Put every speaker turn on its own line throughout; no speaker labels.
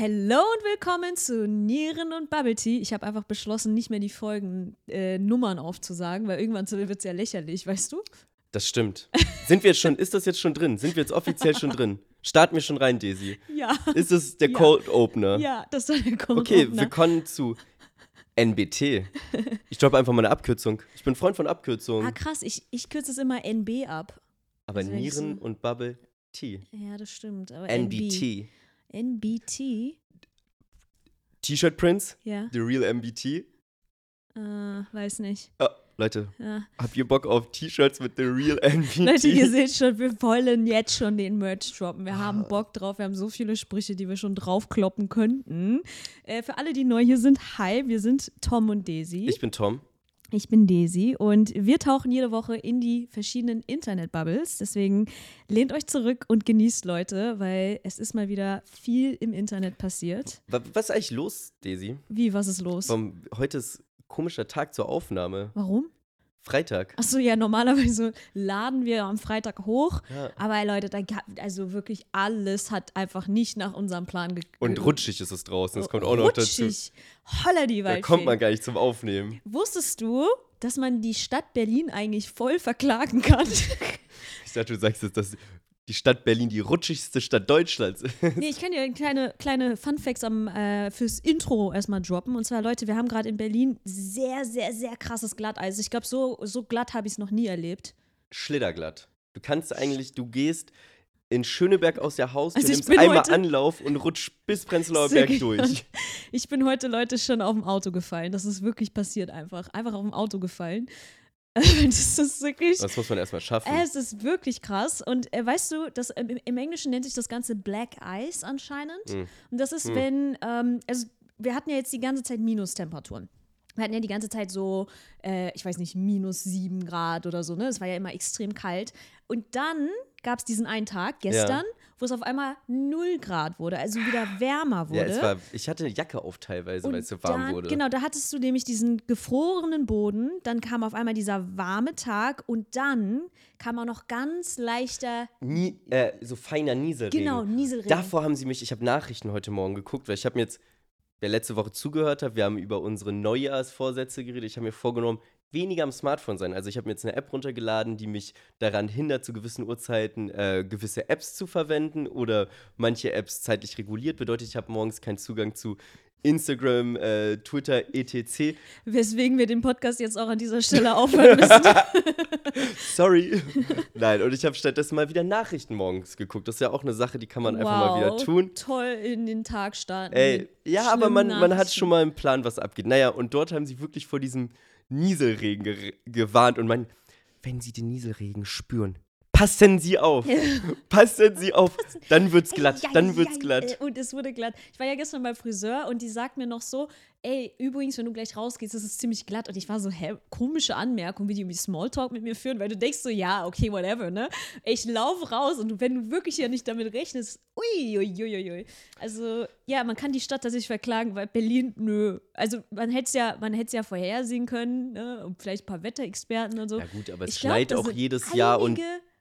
Hello und willkommen zu Nieren und Bubble Tea. Ich habe einfach beschlossen, nicht mehr die Folgennummern äh, aufzusagen, weil irgendwann wird es ja lächerlich, weißt du?
Das stimmt. Sind wir jetzt schon, ist das jetzt schon drin? Sind wir jetzt offiziell schon drin? Starten wir schon rein, Daisy?
Ja.
Ist das der
Ja.
Cold Opener?
Ja, das war der Cold
Okay,
Opener.
wir kommen zu NBT. Ich droppe einfach mal eine Abkürzung. Ich bin Freund von Abkürzungen.
Ah, krass, ich, ich kürze es immer NB ab.
aber Nieren
so-
und Bubble Tea.
Ja, das stimmt. Aber
NBT.
NBT?
T-Shirt Prince,
Ja,
The Real MBT.
äh, weiß nicht.
Ah, Leute,
Ja.
habt ihr Bock auf T-Shirts mit The Real MBT?
Leute, ihr seht schon, wir wollen jetzt schon den Merch droppen. Wir
Ah.
haben Bock drauf. Wir haben so viele Sprüche, die wir schon draufkloppen könnten. Äh, für alle, die neu hier sind, hi, wir sind Tom und Daisy.
Ich bin Tom.
Ich bin Daisy und wir tauchen jede Woche in die verschiedenen Internet-Bubbles. Deswegen lehnt euch zurück und genießt, Leute, weil es ist mal wieder viel im Internet passiert.
Wa- Was ist eigentlich los, Daisy?
Wie, was ist los?
Warum, heute ist komischer Tag zur Aufnahme.
Warum?
Freitag.
Achso, ja, normalerweise laden wir am Freitag hoch.
Ja.
Aber Leute, da gab, also wirklich alles hat einfach nicht nach unserem Plan ge
Und rutschig ist es draußen, das kommt auch noch dazu.
Rutschig. Holla die
Da
Waldfee.
kommt man gar nicht zum Aufnehmen.
Wusstest du, dass man die Stadt Berlin eigentlich voll verklagen kann?
Ich dachte, du sagst jetzt, dass die Stadt Berlin die rutschigste Stadt Deutschlands ist.
nee, ich kann dir kleine, kleine Funfacts am, äh, fürs Intro erstmal droppen. Und zwar, Leute, wir haben gerade in Berlin sehr, sehr, sehr krasses Glatteis. Ich glaube, so, so glatt habe ich es noch nie erlebt.
Schlitterglatt. Du kannst eigentlich, du gehst in Schöneberg aus der Haus,
Also
du nimmst einmal Anlauf und rutschst bis Prenzlauer Berg
gut.
durch.
Ich bin heute, Leute, schon auf dem Auto gefallen. Das ist wirklich passiert einfach. Einfach auf dem Auto gefallen. das ist wirklich.
Das muss man erstmal schaffen.
Es ist wirklich krass. Und äh, weißt du, das, im, im Englischen nennt sich das Ganze Black Ice anscheinend.
Mhm.
Und das ist, wenn, ähm, also wir hatten ja jetzt die ganze Zeit Minustemperaturen. Wir hatten ja die ganze Zeit so, äh, ich weiß nicht, minus sieben Grad oder so, ne? Es war ja immer extrem kalt. Und dann gab es diesen einen Tag, gestern, wo es auf einmal null Grad wurde, also wieder wärmer wurde.
ja, war, ich hatte eine Jacke auf teilweise, weil es so warm
dann,
wurde.
Genau, da hattest du nämlich diesen gefrorenen Boden, dann kam auf einmal dieser warme Tag und dann kam auch noch ganz leichter,
Nie, äh, so feiner Nieselregen.
genau, Nieselregen.
Davor haben sie mich, ich habe Nachrichten heute Morgen geguckt, weil ich habe mir jetzt, wer letzte Woche zugehört hat, wir haben über unsere Neujahrsvorsätze geredet. Ich habe mir vorgenommen, weniger am Smartphone sein. Also ich habe mir jetzt eine App runtergeladen, die mich daran hindert, zu gewissen Uhrzeiten äh, gewisse Apps zu verwenden oder manche Apps zeitlich reguliert. Bedeutet, ich habe morgens keinen Zugang zu Instagram, äh, Twitter, etc.
Weswegen wir den Podcast jetzt auch an dieser Stelle aufhören müssen.
Sorry. Nein, und ich habe stattdessen mal wieder Nachrichten morgens geguckt. Das ist ja auch eine Sache, die kann man einfach mal wieder tun.
Toll in den Tag starten.
Ey, ja, aber man, man hat schon mal einen Plan, was abgeht. Naja, und dort haben sie wirklich vor diesem Nieselregen ge gewarnt und man, wenn sie den Nieselregen spüren, passen Sie auf. passen Sie auf. Dann wird's glatt. Dann wird's glatt.
äh, Und es wurde glatt. Ich war ja gestern beim Friseur und die sagt mir noch so, ey, übrigens, wenn du gleich rausgehst, ist es ziemlich glatt. Und ich war so, hä, komische Anmerkung, wie die irgendwie Smalltalk mit mir führen, weil du denkst so, ja, okay, whatever, ne? Ich laufe raus und wenn du wirklich ja nicht damit rechnest, ui, ui, ui, ui, ui. Also, ja, man kann die Stadt tatsächlich verklagen, weil Berlin, nö. Also, man hätte es ja, man hätte es ja vorhersehen können, ne? Und vielleicht ein paar Wetterexperten und so.
Ja gut, aber es
Ich
schneit auch jedes Jahr und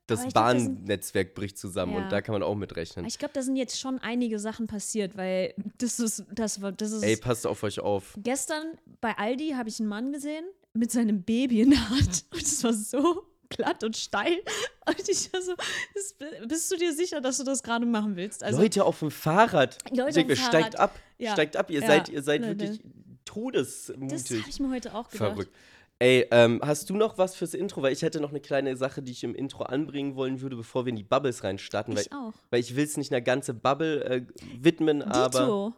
das Bahnnetzwerk bricht zusammen
Ja.
und da kann man auch mitrechnen.
Ich glaube, da sind jetzt schon einige Sachen passiert, weil das ist, das war, das ist.
Ey, passt auf euch auf.
Gestern bei Aldi habe ich einen Mann gesehen mit seinem Baby in der Hand und es war so glatt und steil. Und ich war so, das, bist du dir sicher, dass du das gerade machen willst? Also,
Leute auf dem Fahrrad.
Leute
denke,
auf dem
steigt
Fahrrad.
ab.
Ja.
Steigt ab. Ihr
Ja,
seid, ihr seid wirklich
das
todesmutig.
habe ich mir heute auch gedacht.
Verrückt. Ey, ähm, hast du noch was fürs Intro? Weil ich hätte noch eine kleine Sache, die ich im Intro anbringen wollen würde, bevor wir in die Bubbles reinstarten. Weil,
Ich auch.
weil ich will es nicht eine ganze Bubble äh, widmen, aber
Dito.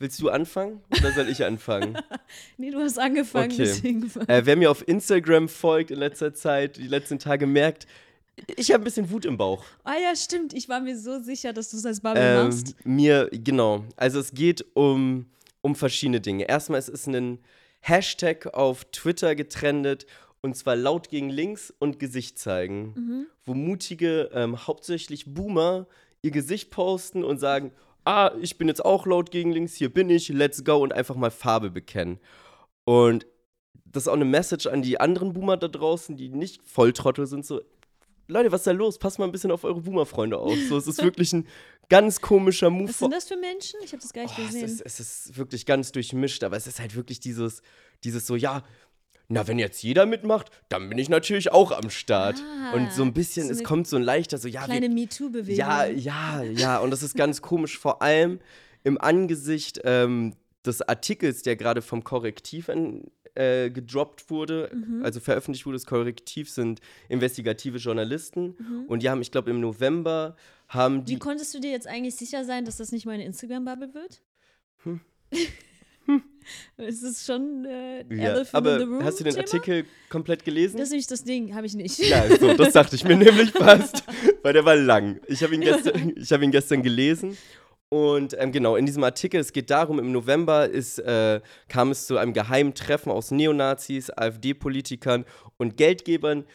willst du anfangen oder soll ich anfangen?
Nee, du hast angefangen,
Okay.
deswegen.
äh, wer mir auf Instagram folgt in letzter Zeit, die letzten Tage merkt, ich habe ein bisschen Wut im Bauch.
Ah ja, stimmt. Ich war mir so sicher, dass du es als Bubble
Ähm,
machst.
mir, genau. Also es geht um, um verschiedene Dinge. Erstmal, es ist ein Hashtag auf Twitter getrendet und zwar laut gegen links und Gesicht zeigen,
Mhm.
wo mutige, ähm, hauptsächlich Boomer, ihr Gesicht posten und sagen, ah, ich bin jetzt auch laut gegen links, hier bin ich, let's go und einfach mal Farbe bekennen. Und das ist auch eine Message an die anderen Boomer da draußen, die nicht Volltrottel sind, so Leute, was ist da los? Passt mal ein bisschen auf eure Boomer-Freunde auf. So, es ist wirklich ein ganz komischer Move.
Was sind das für Menschen? Ich habe das gar nicht
Oh, es,
gesehen.
ist, es ist wirklich ganz durchmischt, aber es ist halt wirklich dieses, dieses so, ja, na, wenn jetzt jeder mitmacht, dann bin ich natürlich auch am Start.
Ah,
und so ein bisschen,
so
es kommt so ein leichter, so, ja,
Kleine MeToo-Bewegung.
ja, ja, ja, und das ist ganz komisch, vor allem im Angesicht ähm, des Artikels, der gerade vom Korrektiv an, äh, gedroppt wurde,
Mhm.
also veröffentlicht wurde. Das Korrektiv sind investigative Journalisten
Mhm.
und die haben, ich glaube, im November haben
Wie
die.
konntest du dir jetzt eigentlich sicher sein, dass das nicht meine Instagram-Bubble wird?
Hm.
Es ist schon äh,
Ja, aber hast du den
Thema?
Artikel komplett gelesen?
Das ist nämlich das Ding, habe ich nicht.
Ja, so, das dachte ich mir nämlich fast, weil der war lang. Ich habe ihn, gestern- ich hab ihn gestern gelesen. Und ähm, genau, in diesem Artikel, es geht darum, im November ist, äh, kam es zu einem geheimen Treffen aus Neonazis, AfD-Politikern und Geldgebern,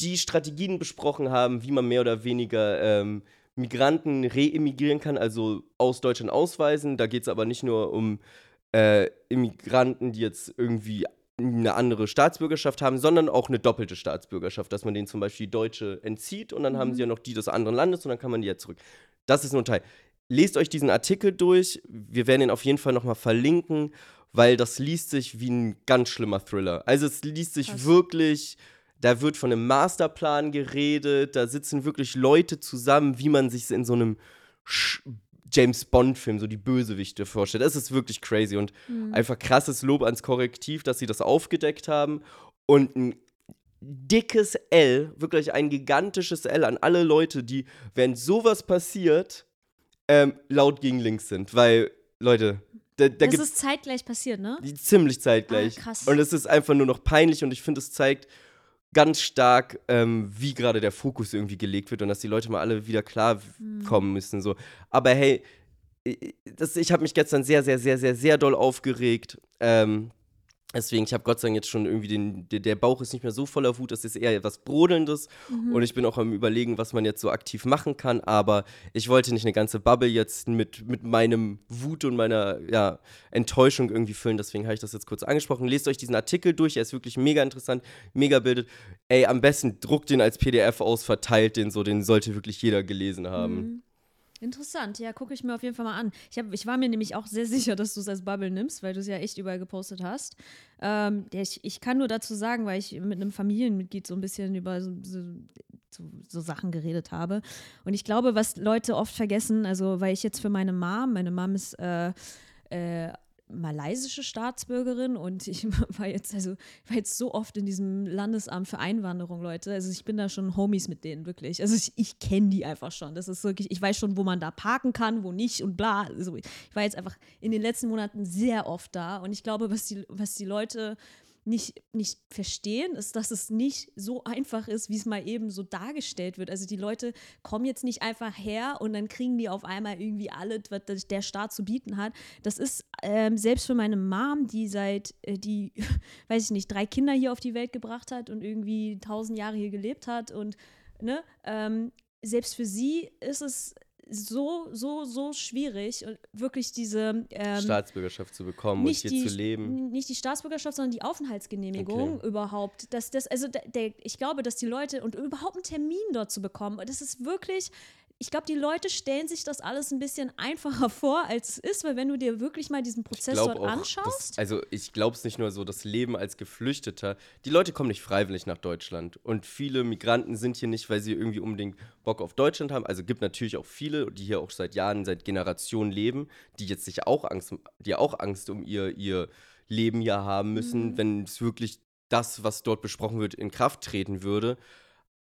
die Strategien besprochen haben, wie man mehr oder weniger ähm, Migranten reemigrieren kann, also aus Deutschland ausweisen. Da geht es aber nicht nur um äh, Immigranten, die jetzt irgendwie eine andere Staatsbürgerschaft haben, sondern auch eine doppelte Staatsbürgerschaft, dass man denen zum Beispiel die deutsche entzieht und dann haben
Mhm.
sie ja noch die des anderen Landes und dann kann man die ja zurück. Das ist nur ein Teil. Lest euch diesen Artikel durch. Wir werden ihn auf jeden Fall nochmal verlinken, weil das liest sich wie ein ganz schlimmer Thriller. Also es liest sich
Krass.
wirklich, da wird von einem Masterplan geredet, da sitzen wirklich Leute zusammen, wie man sich in so einem Sch James Bond-Film, so die Bösewichte vorstellt. Das ist wirklich crazy und
Mhm.
einfach krasses Lob ans Korrektiv, dass sie das aufgedeckt haben. Und ein dickes L, wirklich ein gigantisches L an alle Leute, die, wenn sowas passiert, ähm, laut gegen links sind. Weil, Leute, da, da
das ist zeitgleich passiert, ne?
die ziemlich zeitgleich.
Ah, krass.
Und es ist einfach nur noch peinlich und ich finde, es zeigt ganz stark, ähm, wie gerade der Fokus irgendwie gelegt wird und dass die Leute mal alle wieder klar
Hm.
kommen müssen. So. Aber hey, das, ich habe mich gestern sehr, sehr, sehr, sehr, sehr doll aufgeregt. Ähm, deswegen, ich habe Gott sei Dank jetzt schon irgendwie den, der, Bauch ist nicht mehr so voller Wut, das ist eher etwas Brodelndes.
Mhm.
Und ich bin auch am überlegen, was man jetzt so aktiv machen kann. Aber ich wollte nicht eine ganze Bubble jetzt mit, mit meinem Wut und meiner ja, Enttäuschung irgendwie füllen. Deswegen habe ich das jetzt kurz angesprochen. Lest euch diesen Artikel durch, er ist wirklich mega interessant, mega bildet. Ey, am besten druckt den als PDF aus, verteilt den so, den sollte wirklich jeder gelesen haben.
Mhm. Interessant, ja, gucke ich mir auf jeden Fall mal an. Ich, hab, ich war mir nämlich auch sehr sicher, dass du es als Bubble nimmst, weil du es ja echt überall gepostet hast. Ähm, ich, ich kann nur dazu sagen, weil ich mit einem Familienmitglied so ein bisschen über so, so, so, so Sachen geredet habe. Und ich glaube, was Leute oft vergessen, also weil ich jetzt für meine Mom, meine Mom ist äh, äh, malaysische Staatsbürgerin und ich war jetzt, also war jetzt so oft in diesem Landesamt für Einwanderung, Leute. Also ich bin da schon Homies mit denen, wirklich. Also ich, ich kenne die einfach schon. Das ist wirklich, ich weiß schon, wo man da parken kann, wo nicht und bla. Also ich war jetzt einfach in den letzten Monaten sehr oft da und ich glaube, was die, was die Leute nicht, nicht verstehen, ist, dass es nicht so einfach ist, wie es mal eben so dargestellt wird. Also die Leute kommen jetzt nicht einfach her und dann kriegen die auf einmal irgendwie alles, was der Staat zu bieten hat. Das ist ähm, selbst für meine Mom, die seit, äh, die, weiß ich nicht, drei Kinder hier auf die Welt gebracht hat und irgendwie tausend Jahre hier gelebt hat und, ne, ähm, selbst für sie ist es so, so, so schwierig und wirklich diese ähm,
Staatsbürgerschaft zu bekommen und hier
die,
zu leben.
Nicht die Staatsbürgerschaft, sondern die Aufenthaltsgenehmigung
Okay.
überhaupt. Dass das, also der, der, ich glaube, dass die Leute und überhaupt einen Termin dort zu bekommen, das ist wirklich. Ich glaube, die Leute stellen sich das alles ein bisschen einfacher vor, als es ist, weil wenn du dir wirklich mal diesen Prozess dort
auch,
anschaust.
Das, also ich glaube es nicht nur so, das Leben als Geflüchteter. Die Leute kommen nicht freiwillig nach Deutschland. Und viele Migranten sind hier nicht, weil sie irgendwie unbedingt Bock auf Deutschland haben. Also gibt natürlich auch viele, die hier auch seit Jahren, seit Generationen leben, die jetzt sich auch Angst, die auch Angst um ihr, ihr Leben hier haben müssen,
Mhm.
wenn es wirklich das, was dort besprochen wird, in Kraft treten würde.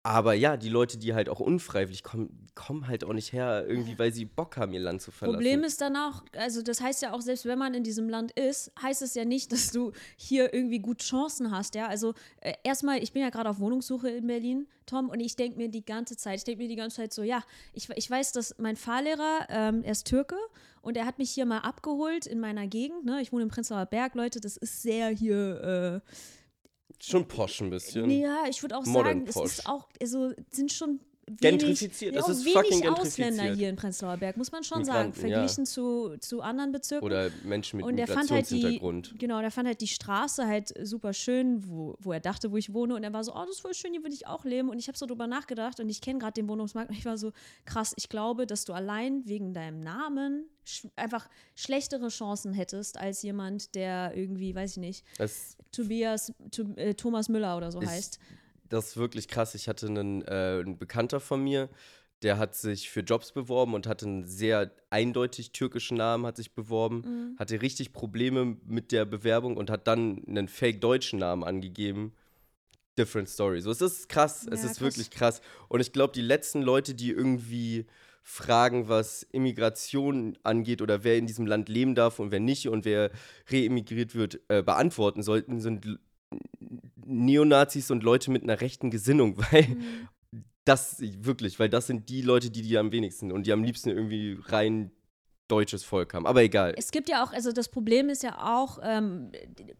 Aber ja, die Leute, die halt auch unfreiwillig kommen, kommen halt auch nicht her, irgendwie, weil sie Bock haben, ihr Land zu verlassen.
Problem ist dann auch, also das heißt ja auch, selbst wenn man in diesem Land ist, heißt es ja nicht, dass du hier irgendwie gut Chancen hast, ja. Also äh, erstmal, ich bin ja gerade auf Wohnungssuche in Berlin, Tom, und ich denke mir die ganze Zeit, ich denke mir die ganze Zeit so, ja, ich, ich weiß, dass mein Fahrlehrer, ähm, er ist Türke und er hat mich hier mal abgeholt in meiner Gegend, ne? Ich wohne im Prenzlauer Berg, Leute, das ist sehr hier, äh,
Schon posch ein bisschen.
ja, ich würde auch
Modern
sagen, es
posh.
ist auch, also sind schon
gentrifiziert.
ja,
es ist
wenig
fucking
Ausländer
gentrifiziert.
hier in Prenzlauer Berg, muss man schon
Migranten,
sagen, verglichen zu, zu anderen Bezirken.
Oder Menschen mit
und der fand halt die,
Migrationshintergrund.
genau, der fand halt die Straße halt super schön, wo, wo er dachte, wo ich wohne. Und er war so, oh, das ist voll schön, hier würde ich auch leben. Und ich habe so drüber nachgedacht und ich kenne gerade den Wohnungsmarkt und ich war so, krass, ich glaube, dass du allein wegen deinem Namen sch einfach schlechtere Chancen hättest als jemand, der irgendwie, weiß ich nicht,
Das
Tobias, to, äh, Thomas Müller oder so heißt.
Das ist wirklich krass. Ich hatte einen, äh, einen Bekannter von mir, der hat sich für Jobs beworben und hatte einen sehr eindeutig türkischen Namen, hat sich beworben,
Mhm.
hatte richtig Probleme mit der Bewerbung und hat dann einen fake deutschen Namen angegeben. Different Story. So, es ist krass, es
Ja,
ist
krass.
wirklich krass. Und ich glaube, die letzten Leute, die irgendwie fragen, was Immigration angeht oder wer in diesem Land leben darf und wer nicht und wer reemigriert wird, äh, beantworten sollten, sind Neonazis und Leute mit einer rechten Gesinnung, weil
Mhm.
das wirklich, weil das sind die Leute, die die am wenigsten und die am liebsten irgendwie rein deutsches Volk haben. Aber egal.
Es gibt ja auch, also das Problem ist ja auch ein ähm,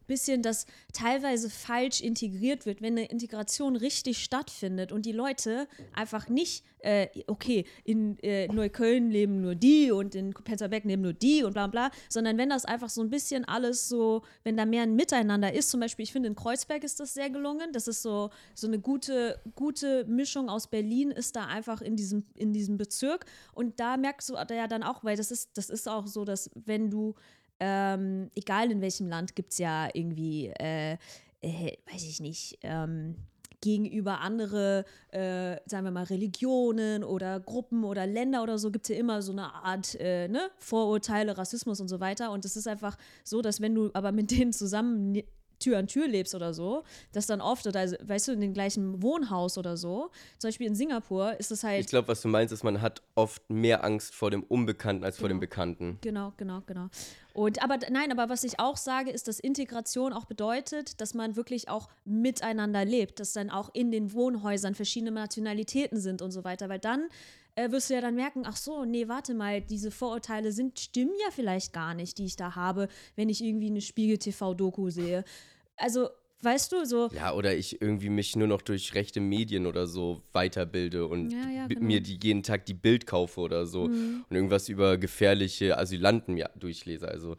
bisschen, dass teilweise falsch integriert wird, wenn eine Integration richtig stattfindet und die Leute einfach nicht, äh, okay, in äh, Neukölln leben nur die und in Penzerberg leben nur die und bla bla, sondern wenn das einfach so ein bisschen alles so, wenn da mehr ein Miteinander ist, zum Beispiel, ich finde in Kreuzberg ist das sehr gelungen, das ist so, so eine gute, gute Mischung aus Berlin ist da einfach in diesem, in diesem Bezirk und da merkst du ja dann auch, weil das ist, das ist auch so, dass wenn du, ähm, egal in welchem Land, gibt es ja irgendwie, äh, äh, weiß ich nicht, ähm, gegenüber andere, äh, sagen wir mal, Religionen oder Gruppen oder Länder oder so, gibt es ja immer so eine Art äh, ne? Vorurteile, Rassismus und so weiter. Und es ist einfach so, dass wenn du aber mit denen zusammen Tür an Tür lebst oder so, dass dann oft, oder also, weißt du, in dem gleichen Wohnhaus oder so, zum Beispiel in Singapur ist es halt
Ich glaube, was du meinst, ist, man hat oft mehr Angst vor dem Unbekannten als vor dem
Genau.
Bekannten.
Genau, genau, genau. Und aber nein, aber was ich auch sage, ist, dass Integration auch bedeutet, dass man wirklich auch miteinander lebt, dass dann auch in den Wohnhäusern verschiedene Nationalitäten sind und so weiter, weil dann äh, wirst du ja dann merken, ach so, nee, warte mal, diese Vorurteile sind stimmen ja vielleicht gar nicht, die ich da habe, wenn ich irgendwie eine Spiegel TV Doku sehe. Also, weißt du, so
Ja, oder ich irgendwie mich nur noch durch rechte Medien oder so weiterbilde und
Ja, ja, genau.
mir die jeden Tag die Bild kaufe oder so und irgendwas über gefährliche Asylanten mir durchlese. Also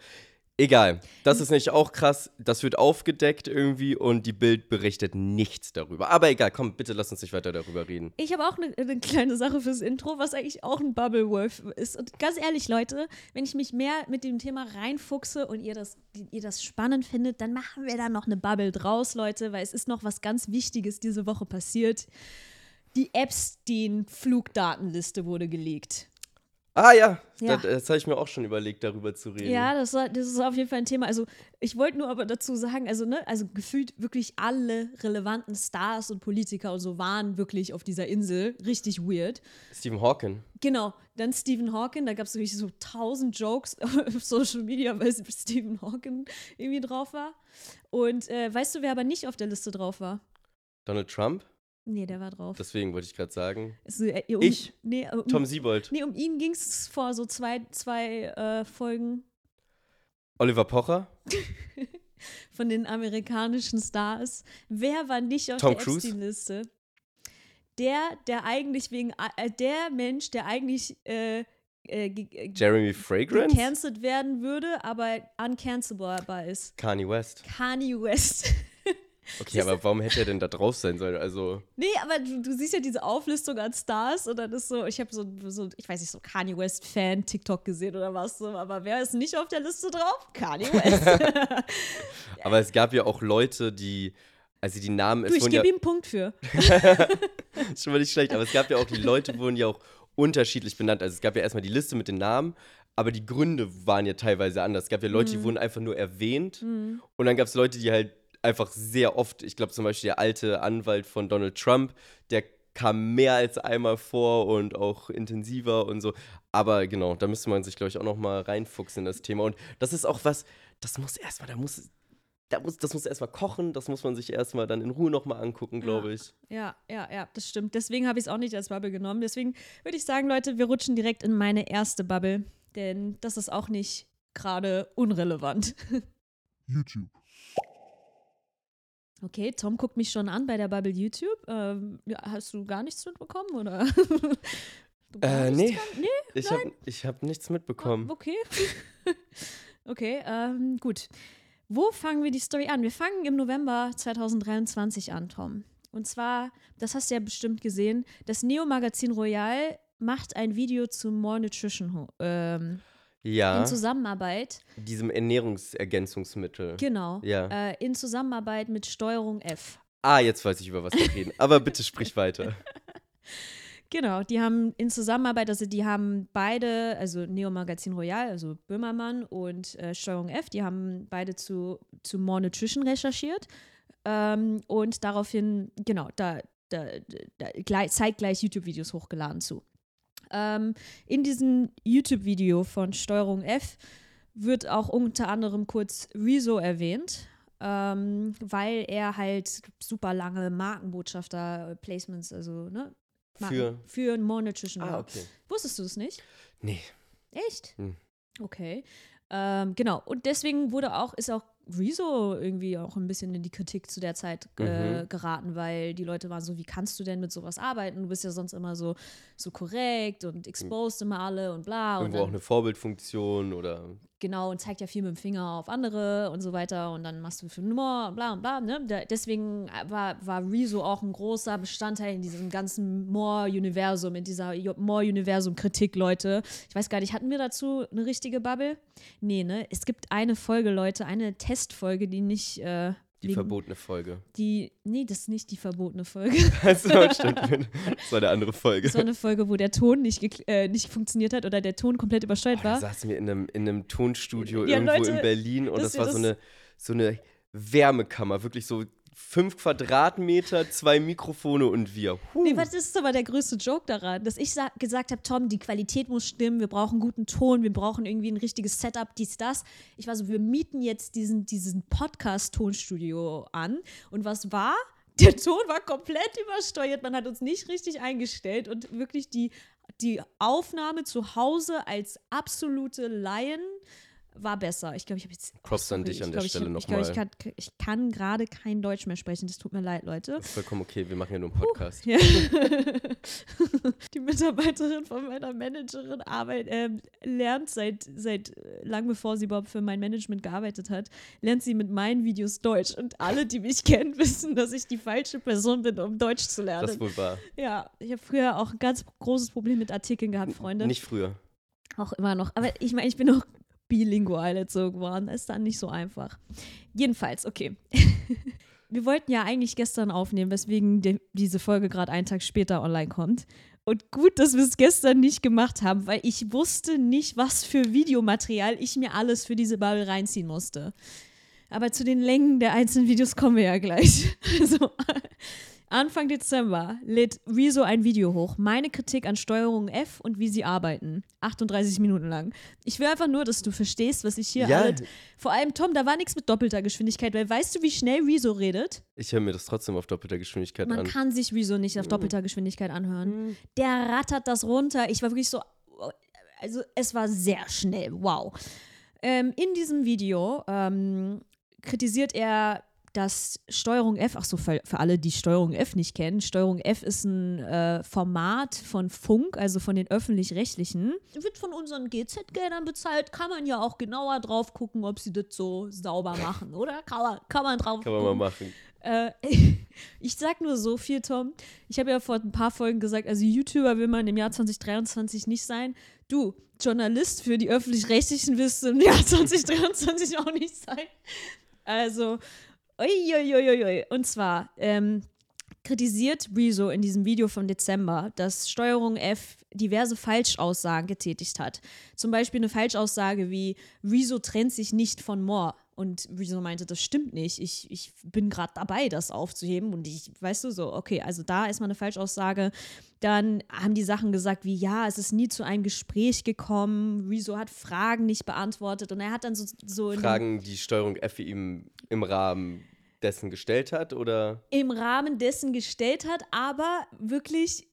egal. Das ist nicht auch krass. Das wird aufgedeckt irgendwie und die Bild berichtet nichts darüber. Aber egal, komm, bitte lass uns nicht weiter darüber reden.
Ich habe auch eine ne kleine Sache fürs Intro, was eigentlich auch ein Bubbleworth ist. Und ganz ehrlich, Leute, wenn ich mich mehr mit dem Thema reinfuchse und ihr das, ihr das spannend findet, dann machen wir da noch eine Bubble draus, Leute, weil es ist noch was ganz Wichtiges diese Woche passiert. Die Epstein-Flugdatenliste wurde geleakt.
Ah ja,
Ja.
das, das habe ich mir auch schon überlegt, darüber zu reden.
Ja, das, war, das ist auf jeden Fall ein Thema. Also, ich wollte nur aber dazu sagen, also, ne, also gefühlt wirklich alle relevanten Stars und Politiker und so waren wirklich auf dieser Insel. Richtig weird.
Stephen Hawking.
Genau, dann Stephen Hawking, da gab es wirklich so tausend Jokes auf Social Media, weil Stephen Hawking irgendwie drauf war. Und äh, weißt du, wer aber nicht auf der Liste drauf war?
Donald Trump.
Nee, der war drauf.
Deswegen wollte ich gerade sagen.
Also, äh, um,
Ich?
Nee, um,
Tom Siebold.
nee, um ihn ging es vor so zwei, zwei äh, Folgen
Oliver Pocher.
von den amerikanischen Stars. Wer war nicht auf
Tom
der? Epstein-Liste? Der, der eigentlich wegen, äh, der Mensch, der eigentlich äh, äh, äh,
Jeremy Fragrance.
gecancelt werden würde, aber uncancelbar ist.
Kanye West.
Kanye West.
Okay, aber warum hätte er denn da drauf sein sollen? Also,
nee, aber du, du siehst ja diese Auflistung an Stars und dann ist so, ich habe so, so, ich weiß nicht, so Kanye West Fan TikTok gesehen oder was so, aber wer ist nicht auf der Liste drauf? Kanye West.
aber es gab ja auch Leute, die, also die Namen,
du,
es
ich
wurden ja,
gebe ihm einen Punkt für.
schon mal nicht schlecht, aber es gab ja auch, die Leute wurden ja auch unterschiedlich benannt. Also es gab ja erstmal die Liste mit den Namen, aber die Gründe waren ja teilweise anders. Es gab ja
Mhm.
Leute, die wurden einfach nur erwähnt und dann gab es Leute, die halt einfach sehr oft, ich glaube zum Beispiel der alte Anwalt von Donald Trump, der kam mehr als einmal vor und auch intensiver und so. Aber genau, da müsste man sich, glaube ich, auch noch mal reinfuchsen in das Thema. Und das ist auch was, das muss erstmal, da muss, da muss, das muss erstmal kochen, das muss man sich erstmal dann in Ruhe noch mal angucken, glaube ich.
Ja, ja, ja, das stimmt. Deswegen habe ich es auch nicht als Bubble genommen. Deswegen würde ich sagen, Leute, wir rutschen direkt in meine erste Bubble, denn das ist auch nicht gerade unrelevant.
YouTube.
Okay, Tom guckt mich schon an bei der Bubble YouTube. Ähm, ja, hast du gar nichts mitbekommen, oder?
Äh, nee.
nee?
Ich habe hab nichts mitbekommen.
Ah, okay. okay, ähm, gut. Wo fangen wir die Story an? Wir fangen im November 2023 an, Tom. Und zwar, das hast du ja bestimmt gesehen, das Neo-Magazin Royal macht ein Video zu More Nutrition ähm,
Ja,
in Zusammenarbeit,
diesem Ernährungsergänzungsmittel.
genau,
Ja.
äh, in Zusammenarbeit mit Steuerung F.
Ah, jetzt weiß ich, über was wir reden. Aber bitte sprich weiter.
Genau, die haben in Zusammenarbeit, also die haben beide, also Neo Magazin Royal, also Böhmermann und äh, Steuerung F, die haben beide zu, zu More Nutrition recherchiert ähm, und daraufhin, genau, da, da, da gleich, zeitgleich YouTube-Videos hochgeladen zu. Ähm, in diesem YouTube-Video von Steuerung F wird auch unter anderem kurz Rezo erwähnt, ähm, weil er halt super lange Markenbotschafter-Placements, also ne, Marken-
Für.
für More Nutrition
Ah, okay.
Wusstest du es nicht?
Nee.
Echt?
Hm.
Okay. Ähm, genau. Und deswegen wurde auch, ist auch Rezo irgendwie auch ein bisschen in die Kritik zu der Zeit äh,
Mhm.
geraten, weil die Leute waren so, wie kannst du denn mit sowas arbeiten? Du bist ja sonst immer so, so korrekt und exposed immer alle und bla. Und
Irgendwo auch
dann,
eine Vorbildfunktion oder.
genau, und zeigt ja viel mit dem Finger auf andere und so weiter und dann machst du für Nummer, bla und bla. Ne? Da, deswegen war, war Rezo auch ein großer Bestandteil in diesem ganzen More-Universum, in dieser More-Universum-Kritik, Leute. Ich weiß gar nicht, hatten wir dazu eine richtige Bubble? Nee, ne? Es gibt eine Folge, Leute, eine Testfolge, die nicht. Äh,
Die
wegen-
verbotene Folge.
Die, nee, das ist nicht die verbotene Folge.
Also, stimmt. Das war eine andere Folge.
Das war eine Folge, wo der Ton nicht, äh, nicht funktioniert hat oder der Ton komplett übersteuert
Oh, da
war.
saßen wir in einem, in einem Tonstudio
Ja,
irgendwo
Leute,
in Berlin und das
wir
war so
das-
eine, so eine Wärmekammer. Wirklich so fünf Quadratmeter, zwei Mikrofone und wir. Huh.
Nee, was ist aber der größte Joke daran? Dass ich sa- gesagt habe, Tom, die Qualität muss stimmen, wir brauchen guten Ton, wir brauchen irgendwie ein richtiges Setup, dies, das. Ich war so, wir mieten jetzt diesen, diesen Podcast-Tonstudio an. Und was war? Der Ton war komplett übersteuert, man hat uns nicht richtig eingestellt und wirklich die, die Aufnahme zu Hause als absolute Laien war besser. Ich glaube, ich habe jetzt.
Props an dich an der
glaub,
Stelle
hab- Ich glaube, ich
nochmal.
kann, ich kann gerade kein Deutsch mehr sprechen. Das tut mir leid, Leute.
Das ist vollkommen okay, wir machen ja nur einen Podcast.
Ja. Die Mitarbeiterin von meiner Managerin arbeit, ähm, lernt seit, seit äh, lang bevor sie überhaupt für mein Management gearbeitet hat, lernt sie mit meinen Videos Deutsch. Und alle, die mich kennen, wissen, dass ich die falsche Person bin, um Deutsch zu
Das
lernen.
wohl war.
Ja, ich habe früher auch ein ganz großes Problem mit Artikeln gehabt, Freunde.
Nicht früher.
Auch immer noch. Aber ich meine, ich bin auch bilingual erzogen worden. Ist dann nicht so einfach. Jedenfalls, okay. Wir wollten ja eigentlich gestern aufnehmen, weswegen die, diese Folge gerade einen Tag später online kommt. Und gut, dass wir es gestern nicht gemacht haben, weil ich wusste nicht, was für Videomaterial ich mir alles für diese Bubble reinziehen musste. Aber zu den Längen der einzelnen Videos kommen wir ja gleich. Also, Anfang Dezember lädt Rezo ein Video hoch. Meine Kritik an Steuerung F und wie sie arbeiten. 38 Minuten lang. Ich will einfach nur, dass du verstehst, was ich hier
Ja.
alle. Vor allem, Tom, da war nichts mit doppelter Geschwindigkeit, weil weißt du, wie schnell Rezo redet?
Ich höre mir das trotzdem auf doppelter Geschwindigkeit
Man
an.
kann sich Rezo nicht auf doppelter Geschwindigkeit anhören. Der rattert das runter. Ich war wirklich so. Also, es war sehr schnell. Wow. Ähm, in diesem Video ähm, kritisiert er dass Steuerung F, ach so, für, für alle, die Steuerung F nicht kennen, Steuerung F ist ein äh, Format von Funk, also von den öffentlich-rechtlichen. Wird von unseren GZ-Geldern bezahlt, kann man ja auch genauer drauf gucken, ob sie das so sauber machen, oder? Kann man, kann man drauf
Kann man mal machen.
Äh, ich sag nur so viel, Tom. Ich habe ja vor ein paar Folgen gesagt, also YouTuber will man im Jahr 2023 nicht sein. Du, Journalist für die öffentlich-rechtlichen wirst du im Jahr 2023 auch nicht sein. Also, uiuiuiui. Und zwar ähm, kritisiert Rezo in diesem Video vom Dezember, dass Steuerung F diverse Falschaussagen getätigt hat. Zum Beispiel eine Falschaussage wie Rezo trennt sich nicht von Moore. Und Rezo meinte, das stimmt nicht. Ich, ich bin gerade dabei, das aufzuheben. Und ich, weißt du, so, okay, also da ist mal eine Falschaussage. Dann haben die Sachen gesagt wie, ja, es ist nie zu einem Gespräch gekommen. Rezo hat Fragen nicht beantwortet. Und er hat dann so, so
Fragen, die Steuerung F ihm im Rahmen dessen gestellt hat oder
im Rahmen dessen gestellt hat, aber wirklich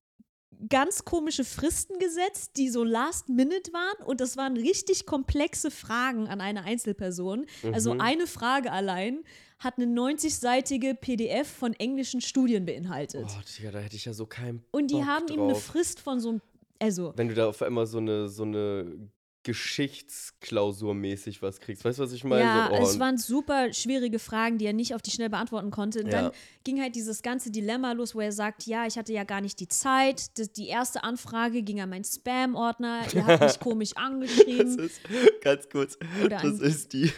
ganz komische Fristen gesetzt, die so last minute waren und das waren richtig komplexe Fragen an eine Einzelperson. Also
Mhm.
eine Frage allein hat eine 90-seitige PDF von englischen Studien beinhaltet.
Oh, Digga, da hätte ich ja so keinen
und die
Bock
haben ihm eine. Frist von so einem, also
Wenn du da auf einmal so eine, so eine Geschichtsklausur-mäßig was kriegst. Weißt du, was ich meine?
Ja,
so, oh,
es waren super schwierige Fragen, die er nicht auf die schnell beantworten konnte. Und
Ja.
Dann ging halt dieses ganze Dilemma los, wo er sagt, ja, ich hatte ja gar nicht die Zeit. Das, die erste Anfrage ging an meinen Spam-Ordner. Ihr habt mich komisch
das
angeschrieben.
ist, ganz kurz,
Oder
das ist die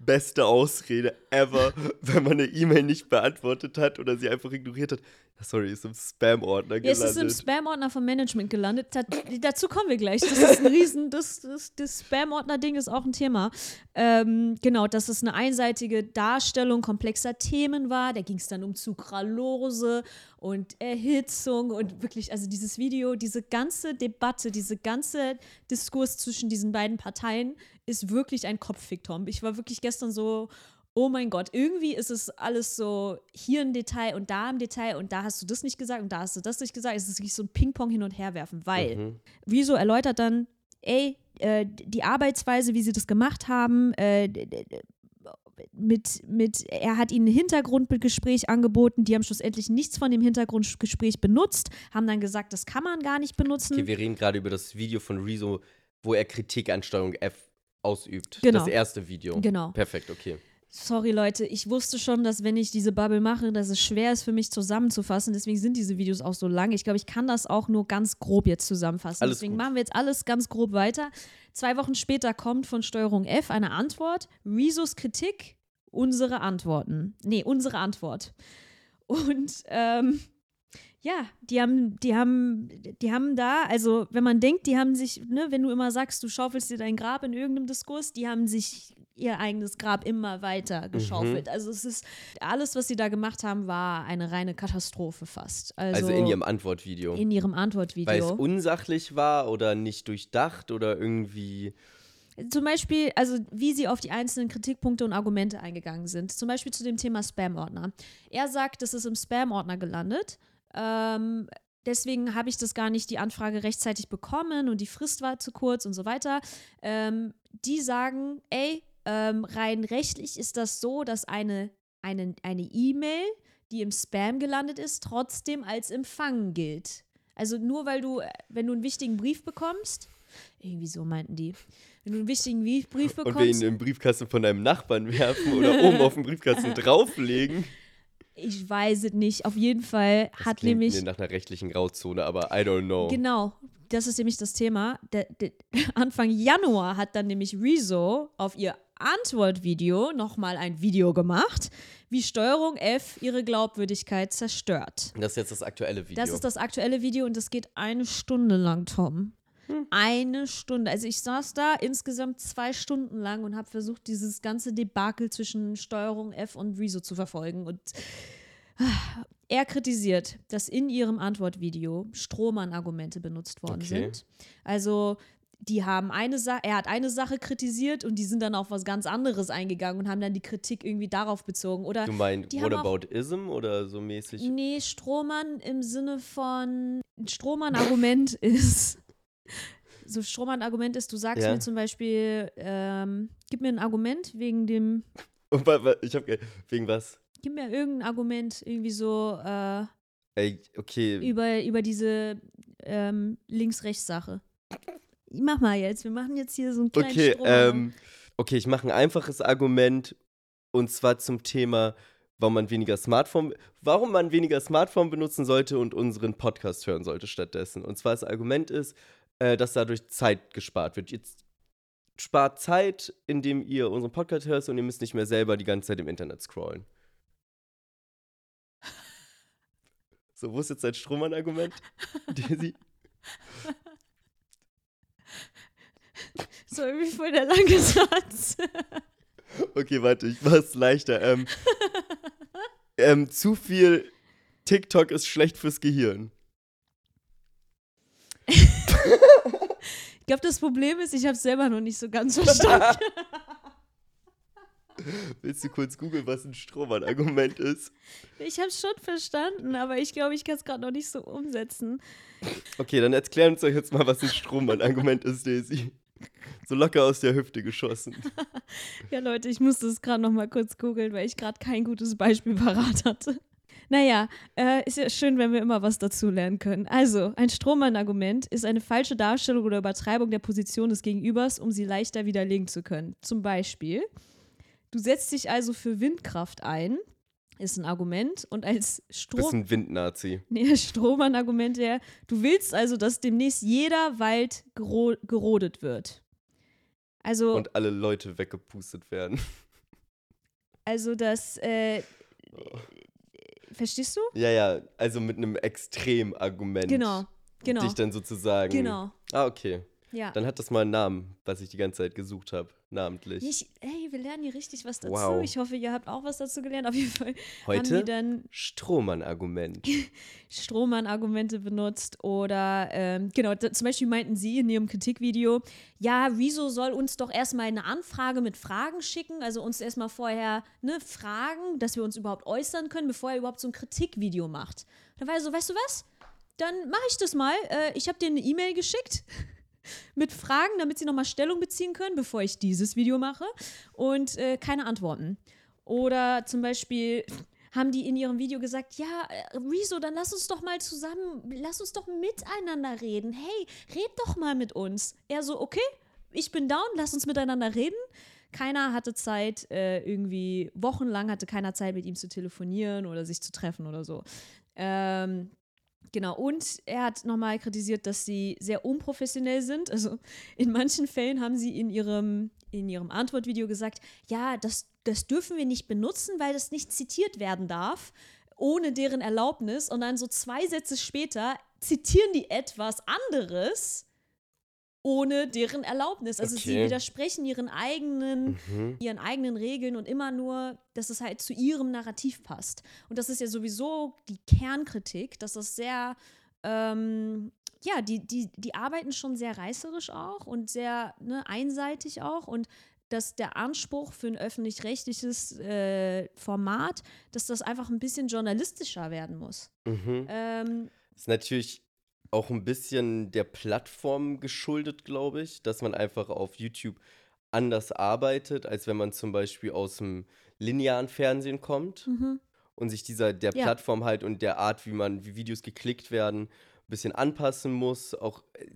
beste Ausrede ever, wenn man eine E-Mail nicht beantwortet hat oder sie einfach ignoriert hat. Sorry, ist im Spam-Ordner
Ja, es
gelandet.
ist im Spam-Ordner vom Management gelandet. Da, dazu kommen wir gleich. Das ist ein Riesen, das, das, das Spam-Ordner-Ding ist auch ein Thema. Ähm, genau, dass es eine einseitige Darstellung komplexer Themen war. Da ging es dann um Sucralose und Erhitzung und wirklich, also dieses Video, diese ganze Debatte, diese ganze Diskurs zwischen diesen beiden Parteien ist wirklich ein Kopffick, Tom. Ich war wirklich gestern so, oh mein Gott, irgendwie ist es alles so hier ein Detail und da im Detail und da hast du das nicht gesagt und da hast du das nicht gesagt. Es ist wirklich so ein Ping-Pong hin und her werfen, weil
Mhm.
Wieso erläutert dann, ey, äh, die Arbeitsweise, wie sie das gemacht haben, äh, mit, mit, er hat ihnen ein Hintergrundgespräch angeboten, die haben schlussendlich nichts von dem Hintergrundgespräch benutzt, haben dann gesagt, das kann man gar nicht benutzen.
Okay, wir reden gerade über das Video von Rezo, wo er Kritik an Steuerung F ausübt.
Genau.
Das erste Video.
Genau.
Perfekt, okay.
Sorry Leute, ich wusste schon, dass wenn ich diese Bubble mache, dass es schwer ist für mich zusammenzufassen. Deswegen sind diese Videos auch so lang. Ich glaube, ich kann das auch nur ganz grob jetzt zusammenfassen.
Alles
Deswegen
gut.
machen wir jetzt alles ganz grob weiter. Zwei Wochen später kommt von Steuerung F eine Antwort. Rezos Kritik, unsere Antworten. Nee, unsere Antwort. Und ähm, ja, die haben, die haben, die haben da, also wenn man denkt, die haben sich, ne, wenn du immer sagst, du schaufelst dir dein Grab in irgendeinem Diskurs, die haben sich ihr eigenes Grab immer weiter geschaufelt. Also es ist, alles, was sie da gemacht haben, war eine reine Katastrophe fast. Also,
Also in ihrem Antwortvideo.
in ihrem
Weil es
Antwortvideo.
unsachlich war oder nicht durchdacht oder irgendwie.
Zum Beispiel, also wie sie auf die einzelnen Kritikpunkte und Argumente eingegangen sind. Zum Beispiel zu dem Thema Spam-Ordner. Er sagt, das ist im Spam-Ordner gelandet. Ähm, deswegen habe ich das gar nicht die Anfrage rechtzeitig bekommen und die Frist war zu kurz und so weiter. Ähm, die sagen, ey, ähm, rein rechtlich ist das so, dass eine eine eine E-Mail, die im Spam gelandet ist, trotzdem als empfangen gilt. Also nur weil du, äh, wenn du einen wichtigen Brief bekommst, irgendwie so meinten die, wenn du einen wichtigen Brief Brief
Und wir ihn
bekommst,
im Briefkasten von deinem Nachbarn werfen oder oben auf den Briefkasten drauflegen.
Ich weiß es nicht, auf jeden Fall
Das
hat nämlich
mir nach einer rechtlichen Grauzone, aber I don't know.
Genau, das ist nämlich das Thema. Der, der, Anfang Januar hat dann nämlich Rezo auf ihr Antwortvideo nochmal ein Video gemacht, wie Steuerung F ihre Glaubwürdigkeit zerstört.
Das ist jetzt das aktuelle Video.
Das ist das aktuelle Video und das geht eine Stunde lang, Tom.
Hm.
Eine Stunde. Also ich saß da insgesamt zwei Stunden lang und habe versucht, dieses ganze Debakel zwischen Steuerung F und Rezo zu verfolgen. Und ah, er kritisiert, dass in ihrem Antwortvideo Strohmann-Argumente benutzt worden
Okay.
sind. Also die haben eine Sache, er hat eine Sache kritisiert und die sind dann auf was ganz anderes eingegangen und haben dann die Kritik irgendwie darauf bezogen. Oder
du meinst What about ism oder so mäßig?
Nee, Strohmann im Sinne von Strohmann-Argument ist. So, Strohmann-Argument ist, du sagst
Ja.
mir zum Beispiel, ähm, gib mir ein Argument wegen dem,
Ich hab ge- wegen was?
gib mir irgendein Argument irgendwie so äh,
Ey, okay.
über, über diese ähm, Links-Rechts-Sache. Mach mal jetzt, wir machen jetzt hier so einen kleinen
Okay, ähm, okay, ich mache ein einfaches Argument und zwar zum Thema, warum man weniger Smartphone, warum man weniger Smartphone benutzen sollte und unseren Podcast hören sollte stattdessen. Und zwar das Argument ist, äh, dass dadurch Zeit gespart wird. Jetzt spart Zeit, indem ihr unseren Podcast hört und ihr müsst nicht mehr selber die ganze Zeit im Internet scrollen. So, wo ist jetzt dein Strohmann-Argument, Daisy?
So irgendwie voll der lange Satz.
Okay, warte, ich mach's leichter. Ähm, ähm, zu viel TikTok ist schlecht fürs Gehirn.
Ich glaube, das Problem ist, ich habe es selber noch nicht so ganz verstanden.
Willst du kurz googeln, was ein Strohmann-Argument ist?
Ich habe es schon verstanden, aber ich glaube, ich kann es gerade noch nicht so umsetzen.
Okay, dann erklären uns doch jetzt mal, was ein Strohmann-Argument ist, Daisy. So locker aus der Hüfte geschossen.
Ja, Leute, ich musste es gerade noch mal kurz googeln, weil ich gerade kein gutes Beispiel parat hatte. Naja, äh, ist ja schön, wenn wir immer was dazu lernen können. Also, ein Strohmann-Argument ist eine falsche Darstellung oder Übertreibung der Position des Gegenübers, um sie leichter widerlegen zu können. Zum Beispiel, du setzt dich also für Windkraft ein, ist ein Argument, und als
Bist
Strom
ein Windnazi.
Nee, Strohmann-Argument wäre, du willst also, dass demnächst jeder Wald gero gerodet wird. Also,
Und alle Leute weggepustet werden.
also das, äh, verstehst du?
Ja, ja, also mit einem Extremargument.
Genau, genau,
Dich dann sozusagen.
genau,
Ah, okay.
Ja.
Dann hat das mal einen Namen, was ich die ganze Zeit gesucht habe. Namentlich.
Ich, ey, wir lernen hier richtig was dazu.
Wow.
Ich hoffe, ihr habt auch was dazu gelernt. Auf jeden Fall haben
Heute
die dann
Strohmann-Argument.
Strohmann-Argumente benutzt oder ähm, genau, da, zum Beispiel meinten sie in ihrem Kritikvideo, ja, wieso soll uns doch erstmal eine Anfrage mit Fragen schicken, also uns erstmal vorher ne, fragen, dass wir uns überhaupt äußern können, bevor er überhaupt so ein Kritikvideo macht. Da war er so, weißt du was? Dann mache ich das mal. Äh, ich habe dir eine E-Mail geschickt mit Fragen, damit sie nochmal Stellung beziehen können, bevor ich dieses Video mache und äh, keine Antworten. Oder zum Beispiel haben die in ihrem Video gesagt, ja, äh, Rezo, dann lass uns doch mal zusammen, lass uns doch miteinander reden. Hey, red doch mal mit uns. Er so, okay, ich bin down, lass uns miteinander reden. Keiner hatte Zeit, äh, irgendwie wochenlang hatte keiner Zeit, mit ihm zu telefonieren oder sich zu treffen oder so. Ähm, Genau, und er hat nochmal kritisiert, dass sie sehr unprofessionell sind. Also in manchen Fällen haben sie in ihrem, in ihrem Antwortvideo gesagt, ja, das, das dürfen wir nicht benutzen, weil das nicht zitiert werden darf, ohne deren Erlaubnis. Und dann so zwei Sätze später zitieren die etwas anderes ohne deren Erlaubnis. Also sie
Okay.
widersprechen ihren eigenen
Mhm.
ihren eigenen Regeln und immer nur, dass es halt zu ihrem Narrativ passt. Und das ist ja sowieso die Kernkritik, dass das sehr, ähm, ja, die, die, die arbeiten schon sehr reißerisch auch und sehr ne, einseitig auch und dass der Anspruch für ein öffentlich-rechtliches äh, Format, dass das einfach ein bisschen journalistischer werden muss.
Mhm.
Ähm,
Ist natürlich auch ein bisschen der Plattform geschuldet, glaube ich, dass man einfach auf YouTube anders arbeitet, als wenn man zum Beispiel aus dem linearen Fernsehen kommt
mhm.
und sich dieser der
Ja.
Plattform halt und der Art, wie man, wie Videos geklickt werden, ein bisschen anpassen muss. Auch äh,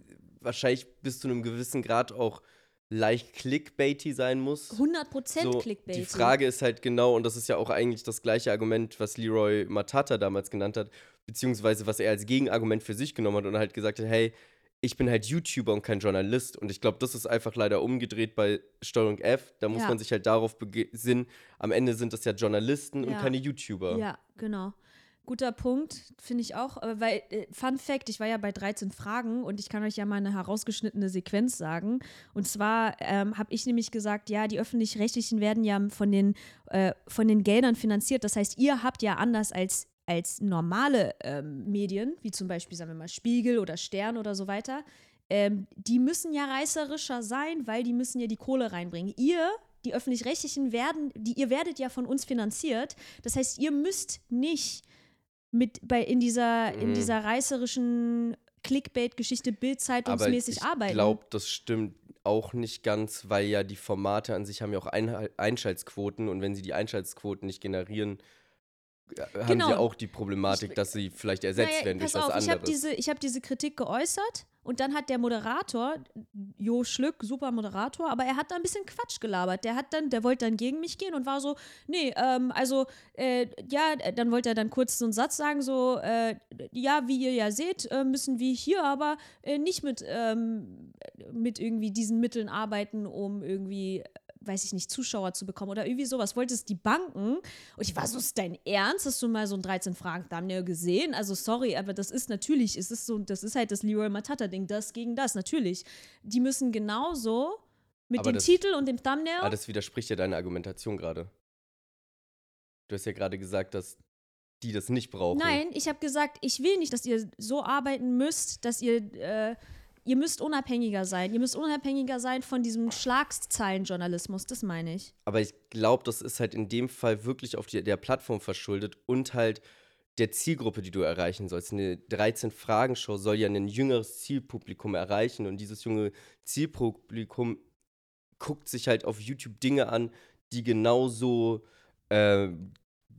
wahrscheinlich bis zu einem gewissen Grad auch leicht clickbaity sein muss.
100%
So,
Clickbait.
Die Frage ist halt genau, und das ist ja auch eigentlich das gleiche Argument, was Leroy Matata damals genannt hat, beziehungsweise was er als Gegenargument für sich genommen hat und halt gesagt hat, hey, ich bin halt YouTuber und kein Journalist. Und ich glaube, das ist einfach leider umgedreht bei Steuerung F. Da muss
Ja.
man sich halt darauf besinnen, am Ende sind das ja Journalisten und
Ja.
keine YouTuber.
Ja, genau. Guter Punkt, finde ich auch. Weil, äh, Fun Fact, ich war ja bei 13 Fragen und ich kann euch ja mal eine herausgeschnittene Sequenz sagen. Und zwar ähm, habe ich nämlich gesagt, ja, die öffentlich-rechtlichen werden ja von den, äh, von den Geldern finanziert. Das heißt, ihr habt ja anders als, als normale ähm, Medien, wie zum Beispiel, sagen wir mal, Spiegel oder Stern oder so weiter, ähm, die müssen ja reißerischer sein, weil die müssen ja die Kohle reinbringen. Ihr, die öffentlich-rechtlichen, werden, die, ihr werdet ja von uns finanziert. Das heißt, ihr müsst nicht mit bei in dieser, in
Mhm.
dieser reißerischen Clickbait-Geschichte bildzeitungsmäßig
ich
arbeiten.
glaube, das stimmt auch nicht ganz, weil ja die Formate an sich haben ja auch Einhal- Einschaltquoten und wenn sie die Einschaltquoten nicht generieren, haben
Genau.
sie auch die Problematik,
Ich-
dass sie vielleicht ersetzt
Naja,
werden durch
pass
was
auf, ich habe
anderes.
diese, ich hab diese Kritik geäußert und dann hat der Moderator, Jo Schlück, super Moderator, aber er hat da ein bisschen Quatsch gelabert. Der hat dann, der wollte dann gegen mich gehen und war so, nee, ähm, also, äh, ja, dann wollte er dann kurz so einen Satz sagen, so, äh, ja, wie ihr ja seht, äh, müssen wir hier aber äh, nicht mit, ähm, mit irgendwie diesen Mitteln arbeiten, um irgendwie weiß ich nicht, Zuschauer zu bekommen oder irgendwie sowas. Wolltest die Banken und ich war so, ist dein Ernst? Hast du mal so ein 13 Fragen Thumbnail gesehen? Also sorry, aber das ist natürlich, es ist so, das ist halt das Leroy Matata Ding, das gegen das, natürlich. Die müssen genauso mit
Aber
dem
das-
Titel und dem Thumbnail.
Ah, das widerspricht ja deiner Argumentation gerade. Du hast ja gerade gesagt, dass die das nicht brauchen.
Nein, ich habe gesagt, ich will nicht, dass ihr so arbeiten müsst, dass ihr äh, ihr müsst unabhängiger sein. Ihr müsst unabhängiger sein von diesem Schlagzeilenjournalismus, das meine ich.
Aber ich glaube, das ist halt in dem Fall wirklich auf die, der Plattform verschuldet und halt der Zielgruppe, die du erreichen sollst. Eine 13-Fragen-Show soll ja ein jüngeres Zielpublikum erreichen und dieses junge Zielpublikum guckt sich halt auf YouTube Dinge an, die genauso äh,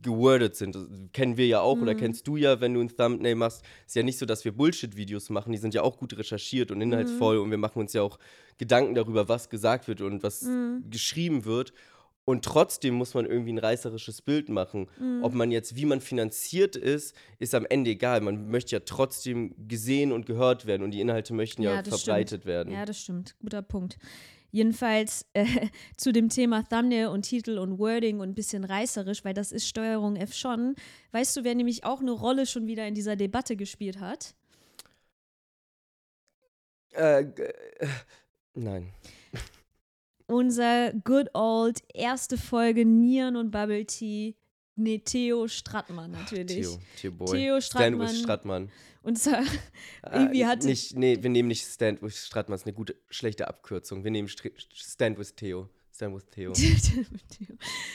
gewordet sind. Das kennen wir ja auch oder
Mhm.
kennst du ja, wenn du ein Thumbnail machst. Ist ja nicht so, dass wir Bullshit-Videos machen, die sind ja auch gut recherchiert und inhaltsvoll und wir machen uns ja auch Gedanken darüber, was gesagt wird und was
Mhm.
geschrieben wird. Und trotzdem muss man irgendwie ein reißerisches Bild machen.
Mhm.
Ob man jetzt, wie man finanziert ist, ist am Ende egal. Man möchte ja trotzdem gesehen und gehört werden und die Inhalte möchten ja,
Ja,
verbreitet werden.
Ja, das stimmt. Guter Punkt. Jedenfalls äh, zu dem Thema Thumbnail und Titel und Wording und ein bisschen reißerisch, weil das ist Steuerung F schon. Weißt du, wer nämlich auch eine Rolle schon wieder in dieser Debatte gespielt hat?
Äh, äh, nein.
Unser good old erste Folge Nieren und Bubble Tea. Nee, Theo Strattmann natürlich.
Theo, Theo Boy.
Theo
Stand with
Strattmann.
Strattmann.
Und zwar,
Ah,
Irgendwie hatte-
nicht, nee, wir nehmen nicht Stand with Strattmann, ist eine gute, schlechte Abkürzung. Wir nehmen Stri- Stand with Theo. Stand with Theo.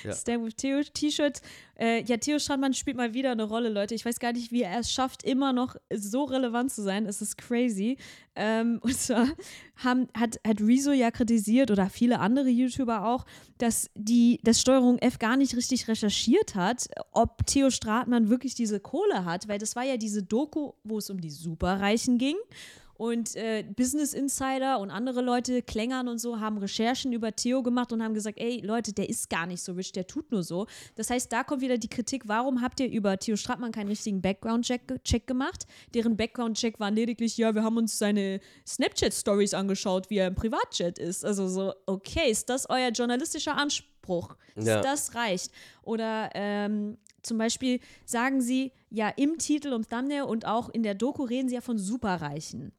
Ja.
Stand with Theo T-Shirt. Äh, ja, Theo Strandmann spielt mal wieder eine Rolle, Leute. Ich weiß gar nicht, wie er es schafft, immer noch so relevant zu sein. Es ist crazy. Ähm, und zwar haben, hat, hat Rezo ja kritisiert oder viele andere YouTuber auch, dass die dass Steuerung F gar nicht richtig recherchiert hat, ob Theo Stratmann wirklich diese Kohle hat, weil das war ja diese Doku, wo es um die Superreichen ging. Und äh, Business Insider und andere Leute, Klängern und so, haben Recherchen über Theo gemacht und haben gesagt, ey Leute, der ist gar nicht so rich, der tut nur so. Das heißt, da kommt wieder die Kritik, warum habt ihr über Theo Strattmann keinen richtigen Background-Check Check gemacht? Deren Background-Check war lediglich, ja, wir haben uns seine Snapchat-Stories angeschaut, wie er im Privatchat ist. Also so, okay, ist das euer journalistischer Anspruch? Ist
Ja.
Das reicht. Oder ähm, zum Beispiel sagen sie, ja, im Titel und Thumbnail und auch in der Doku reden sie ja von Superreichen.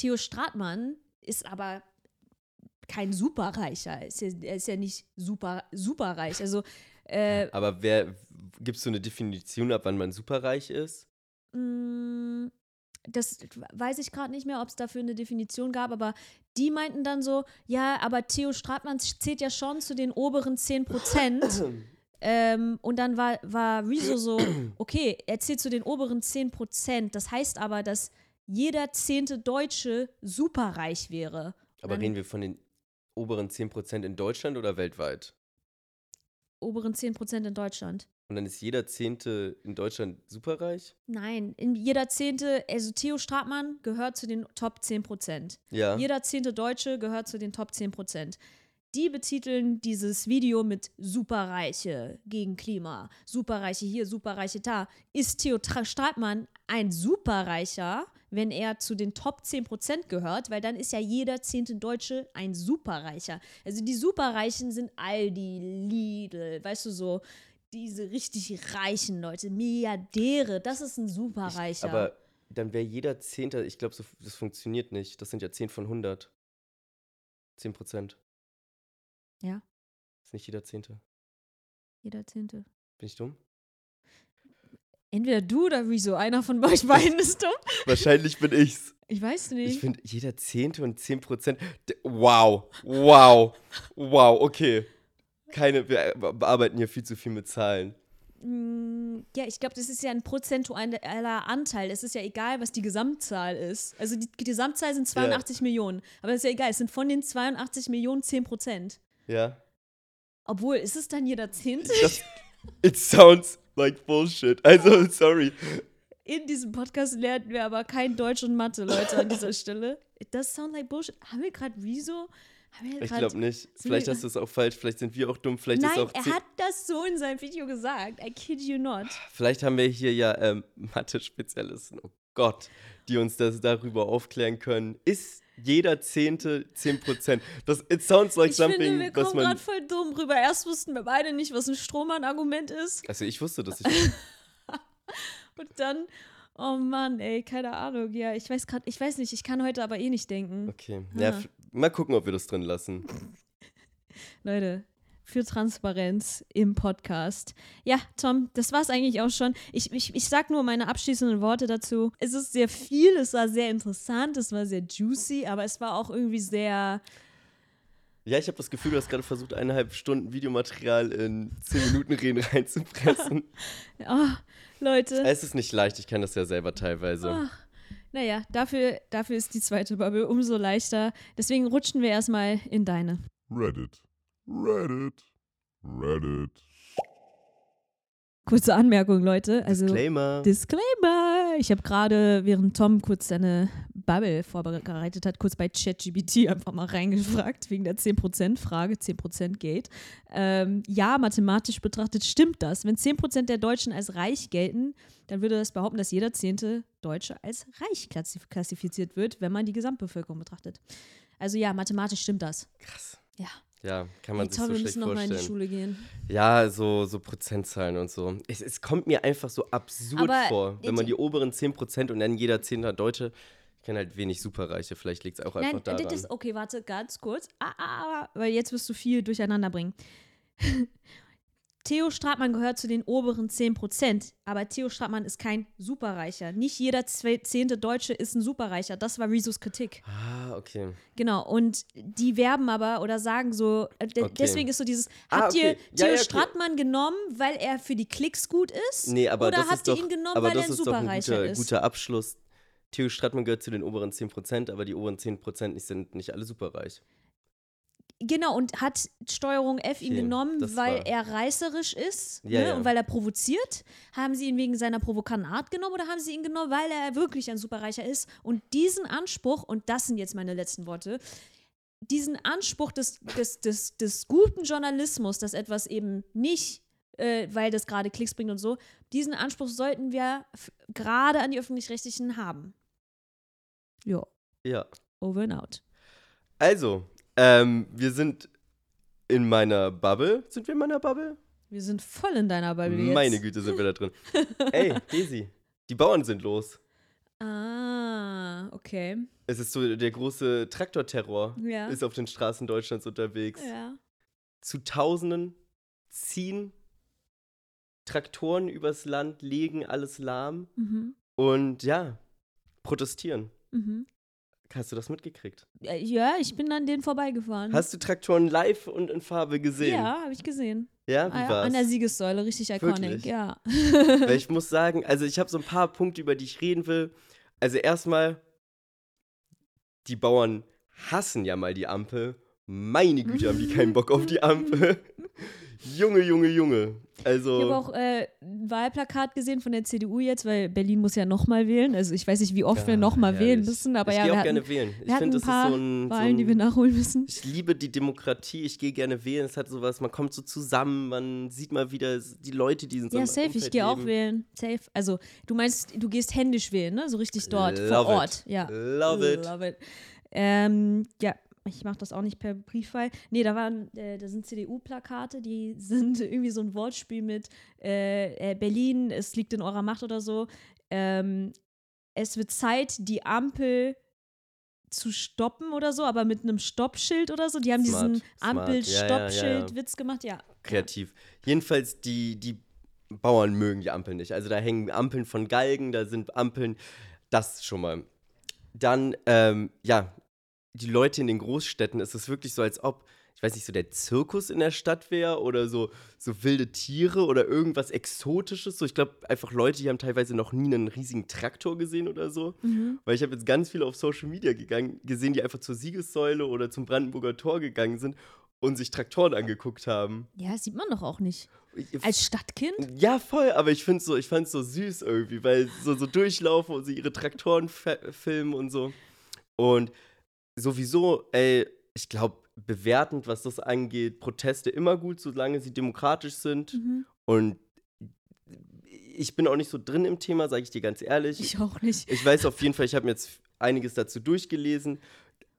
Theo Stratmann ist aber kein Superreicher. Ist ja, er ist ja nicht super, superreich. Also, äh,
Aber wer, gibst du eine Definition ab, wann man superreich ist?
mh, das weiß ich gerade nicht mehr, ob es dafür eine Definition gab, aber die meinten dann so, ja, aber Theo Stratmann zählt ja schon zu den oberen 10 Prozent. Ähm, und dann war, war Rezo so, okay, er zählt zu den oberen 10 Prozent. Das heißt aber, dass jeder zehnte Deutsche superreich wäre.
Aber reden wir von den oberen 10% in Deutschland oder weltweit?
Oberen 10 Prozent in Deutschland.
Und dann ist jeder Zehnte in Deutschland superreich?
Nein, in jeder zehnte, also Theo Stratmann gehört zu den Top 10 Prozent.
Ja.
Jeder zehnte Deutsche gehört zu den Top 10 Prozent. Die betiteln dieses Video mit Superreiche gegen Klima, Superreiche hier, Superreiche da. Ist Theo Stratmann ein Superreicher, wenn er zu den Top 10 Prozent gehört? Weil dann ist ja jeder zehnte Deutsche ein Superreicher. Also die Superreichen sind Aldi, Lidl, weißt du so, diese richtig reichen Leute, Milliardäre, das ist ein Superreicher.
Aber dann wäre jeder Zehnte, ich glaube, so, das funktioniert nicht. Das sind ja 10 von 100. 10 Prozent.
Ja.
Ist nicht jeder Zehnte.
jeder zehnte.
Bin ich dumm?
Entweder du oder Rezo, einer von euch beiden ist dumm.
Wahrscheinlich bin ich's.
Ich weiß nicht.
Ich finde, jeder Zehnte und 10 Prozent. Wow. Wow. Wow, okay. Keine, wir bearbeiten hier viel zu viel mit Zahlen.
Mm, ja, ich glaube, das ist ja ein prozentualer Anteil. Es ist ja egal, was die Gesamtzahl ist. Also die, die Gesamtzahl sind 82 Millionen. Aber es ist ja egal, es sind von den 82 Millionen 10 Prozent.
Ja.
Obwohl, ist es dann jeder Zehnte?
Das, it sounds like bullshit. Also, sorry.
In diesem Podcast lernen wir aber kein Deutsch und Mathe, Leute, an dieser Stelle. It does sound like bullshit. Haben wir gerade wir
Ich glaube nicht. Vielleicht hast du es auch falsch. Vielleicht sind wir auch dumm. Vielleicht
Nein,
ist auch
er hat das so in seinem Video gesagt. I kid you not.
Vielleicht haben wir hier ja ähm, Mathe-Spezialisten, oh Gott, die uns das darüber aufklären können. Ist jeder Zehnte 10%? Das, it sounds like
Ich
something,
finde, wir kommen
man.
gerade voll dumm rüber. Erst wussten wir beide nicht, was ein Strohmann-Argument ist.
Also ich wusste, dass ich.
Und dann, oh Mann, ey, keine Ahnung. Ja, ich weiß gerade, ich weiß nicht, ich kann heute aber eh nicht denken.
Okay. Ja, mal gucken, ob wir das drin lassen.
Leute, für Transparenz im Podcast. Ja, Tom, das war es eigentlich auch schon. Ich, ich, ich sag nur meine abschließenden Worte dazu. Es ist sehr viel, es war sehr interessant, es war sehr juicy, aber es war auch irgendwie sehr.
Ja, ich habe das Gefühl, du hast gerade versucht, eineinhalb Stunden Videomaterial in zehn Minuten Reden reinzupressen.
oh, Leute.
Es ist nicht leicht, ich kann das ja selber teilweise.
Ach, naja, dafür, dafür ist die zweite Bubble umso leichter. Deswegen rutschen wir erstmal in deine.
Reddit. Reddit. Reddit.
Kurze Anmerkung, Leute. Also,
Disclaimer.
Disclaimer. Ich habe gerade, während Tom kurz seine Bubble vorbereitet hat, kurz bei ChatGPT einfach mal reingefragt, wegen der 10%-Frage, 10% Gate. Ähm, ja, mathematisch betrachtet stimmt das. Wenn 10% der Deutschen als reich gelten, dann würde das behaupten, dass jeder zehnte Deutsche als reich klassif klassifiziert wird, wenn man die Gesamtbevölkerung betrachtet. Also ja, mathematisch stimmt das.
Krass.
Ja.
Ja, kann man
Hey,
sich
Tom,
so
wir
schlecht
müssen noch mal in die
vorstellen.
Schule gehen.
Ja, so, so Prozentzahlen und so. Es, es kommt mir einfach so absurd
Aber
vor, wenn man
die-
die oberen 10% und dann jeder Zehnter Deutsche. Ich kenne halt wenig Superreiche, vielleicht liegt es auch einfach
Nein,
daran.
das ist, okay, warte, ganz kurz. Ah, ah, ah, weil jetzt wirst du viel durcheinander bringen. Theo Stratmann gehört zu den oberen 10%, aber Theo Stratmann ist kein Superreicher. Nicht jeder zehnte Deutsche ist ein Superreicher. Das war Rizos Kritik.
ah, okay.
Genau, und die werben aber oder sagen so, äh, de-
Okay.
deswegen ist so dieses,
Ah,
habt
okay.
ihr
Ja,
Theo
ja, okay.
Stratmann genommen, weil er für die Klicks gut ist?
Nee, aber
oder
das
habt
ist
ihr
doch,
ihn genommen, weil er ein Superreicher
guter,
ist?
guter Abschluss. Theo Stratmann gehört zu den oberen 10%, aber die oberen 10% nicht- sind nicht alle superreich.
Genau, und hat Steuerung F ihn genommen,
das
weil
war-
er reißerisch ist
Ja,
ne?
ja.
und weil er provoziert? Haben sie ihn wegen seiner provokanten Art genommen oder haben sie ihn genommen, weil er wirklich ein Superreicher ist? Und diesen Anspruch, und das sind jetzt meine letzten Worte, diesen Anspruch des, des, des, des guten Journalismus, dass etwas eben nicht, äh, weil das gerade Klicks bringt und so, diesen Anspruch sollten wir f- gerade an die Öffentlich-Rechtlichen haben. Ja,
Ja.
over and out.
Also, ähm, wir sind in meiner Bubble. Sind wir in meiner Bubble?
Wir sind voll in deiner Bubble jetzt.
Meine Güte, sind wir da drin. Ey, Daisy, die Bauern sind los.
Ah, okay.
Es ist so der große Traktorterror.
Ja.
Ist auf den Straßen Deutschlands unterwegs.
Ja.
Zu Tausenden ziehen Traktoren übers Land, legen alles lahm
Mhm.
und ja, protestieren.
Mhm.
Hast du das mitgekriegt?
Äh, Ja, ich bin an denen vorbeigefahren.
Hast du Traktoren live und in Farbe gesehen?
Ja, habe ich gesehen.
Ja, wie
Ah,
war's?
An der Siegessäule, richtig iconic,
Wirklich?
ja.
Weil ich muss sagen, also ich habe so ein paar Punkte, über die ich reden will. Also erstmal, die Bauern hassen ja mal die Ampel. Meine Güte, haben die keinen Bock auf die Ampel. Junge, Junge, Junge. Also.
Ich habe auch äh, ein Wahlplakat gesehen von der CDU jetzt, weil Berlin muss ja nochmal wählen. Also ich weiß nicht, wie oft wir
Ja,
nochmal wählen
herrlich.
müssen, aber
ich
ja,
gehe
wir
auch gerne wählen. Ich finde,
ein
das ist so ein. So
Wahlen, die wir
ein
nachholen müssen.
ich liebe die Demokratie, ich gehe gerne wählen. Es hat sowas, man kommt so zusammen, man sieht mal wieder die Leute, die sind so
Ja, safe, ich
Umfeld
gehe auch wählen. Safe. Also, du meinst, du gehst händisch wählen, ne? So richtig dort, vor
Love
Ort.
it.
Ja.
Love it.
Love it. Ähm, ja, ich mache das auch nicht per Briefwahl. Nee, da waren, äh, da sind CDU-Plakate, die sind irgendwie so ein Wortspiel mit äh, äh, Berlin, es liegt in eurer Macht oder so. Ähm, es wird Zeit, die Ampel zu stoppen oder so, aber mit einem Stoppschild oder so. Die haben
Smart,
diesen
smart. Ja, ja, ja.
Ampel-Stoppschild-Witz gemacht, ja.
kreativ. Jedenfalls, die, die Bauern mögen die Ampeln nicht. Also da hängen Ampeln von Galgen, da sind Ampeln, das schon mal. Dann, ähm, ja, die Leute in den Großstädten, ist es wirklich so, als ob, ich weiß nicht, so der Zirkus in der Stadt wäre oder so, so wilde Tiere oder irgendwas Exotisches. So, ich glaube, einfach Leute, die haben teilweise noch nie einen riesigen Traktor gesehen oder so.
Mhm.
Weil ich habe jetzt ganz viele auf Social Media gegangen, gesehen, die einfach zur Siegessäule oder zum Brandenburger Tor gegangen sind und sich Traktoren angeguckt haben.
Ja, sieht man doch auch nicht.
Ich-
Als Stadtkind?
ja, voll, aber ich finde so, ich fand's so süß irgendwie, weil so, so durchlaufen und sie ihre Traktoren filmen und so. Und sowieso, ey, ich glaube, bewertend, was das angeht, Proteste immer gut, solange sie demokratisch sind.
Mhm.
Und ich bin auch nicht so drin im Thema, sage ich dir ganz ehrlich.
Ich auch nicht.
Ich weiß auf jeden Fall, ich habe mir jetzt einiges dazu durchgelesen.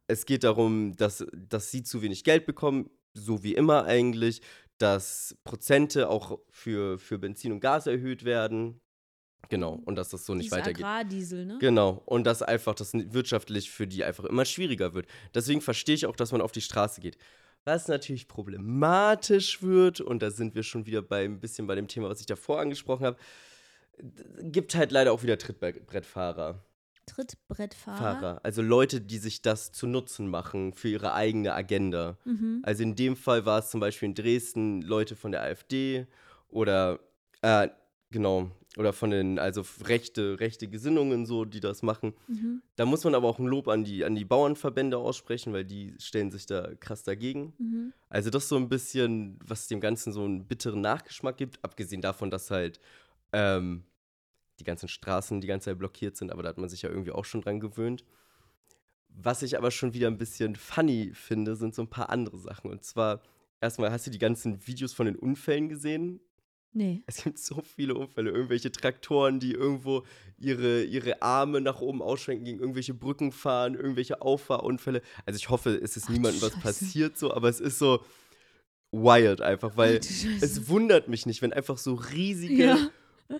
Es geht darum, dass, dass sie zu wenig Geld bekommen, so wie immer eigentlich, dass Prozente auch für, für Benzin und Gas erhöht werden. Genau, und dass das so nicht
Dieser
weitergeht.
Agrardiesel, ne?
Genau, und dass einfach das wirtschaftlich für die einfach immer schwieriger wird. Deswegen verstehe ich auch, dass man auf die Straße geht. Was natürlich problematisch wird, und da sind wir schon wieder bei ein bisschen bei dem Thema, was ich davor angesprochen habe, gibt halt leider auch wieder Trittbrettfahrer.
Trittbrettfahrer.
Fahrer. Also Leute, die sich das zu Nutzen machen für ihre eigene Agenda.
Mhm.
Also in dem Fall war es zum Beispiel in Dresden Leute von der AfD oder äh, genau, oder von den, also rechte, rechte Gesinnungen so, die das machen.
Mhm.
Da muss man aber auch ein Lob an die, an die Bauernverbände aussprechen, weil die stellen sich da krass dagegen.
Mhm.
Also das ist so ein bisschen, was dem Ganzen so einen bitteren Nachgeschmack gibt, abgesehen davon, dass halt ähm, die ganzen Straßen die ganze Zeit blockiert sind, aber da hat man sich ja irgendwie auch schon dran gewöhnt. Was ich aber schon wieder ein bisschen funny finde, sind so ein paar andere Sachen. Und zwar, erstmal, hast du die ganzen Videos von den Unfällen gesehen?
Nee.
Es gibt so viele Unfälle, irgendwelche Traktoren, die irgendwo ihre, ihre Arme nach oben ausschwenken, gegen irgendwelche Brücken fahren, irgendwelche Auffahrunfälle. Also ich hoffe, es ist
Ach
niemandem was passiert so, aber es ist so wild einfach, weil
Ach
es wundert mich nicht, wenn einfach so riesige
Ja.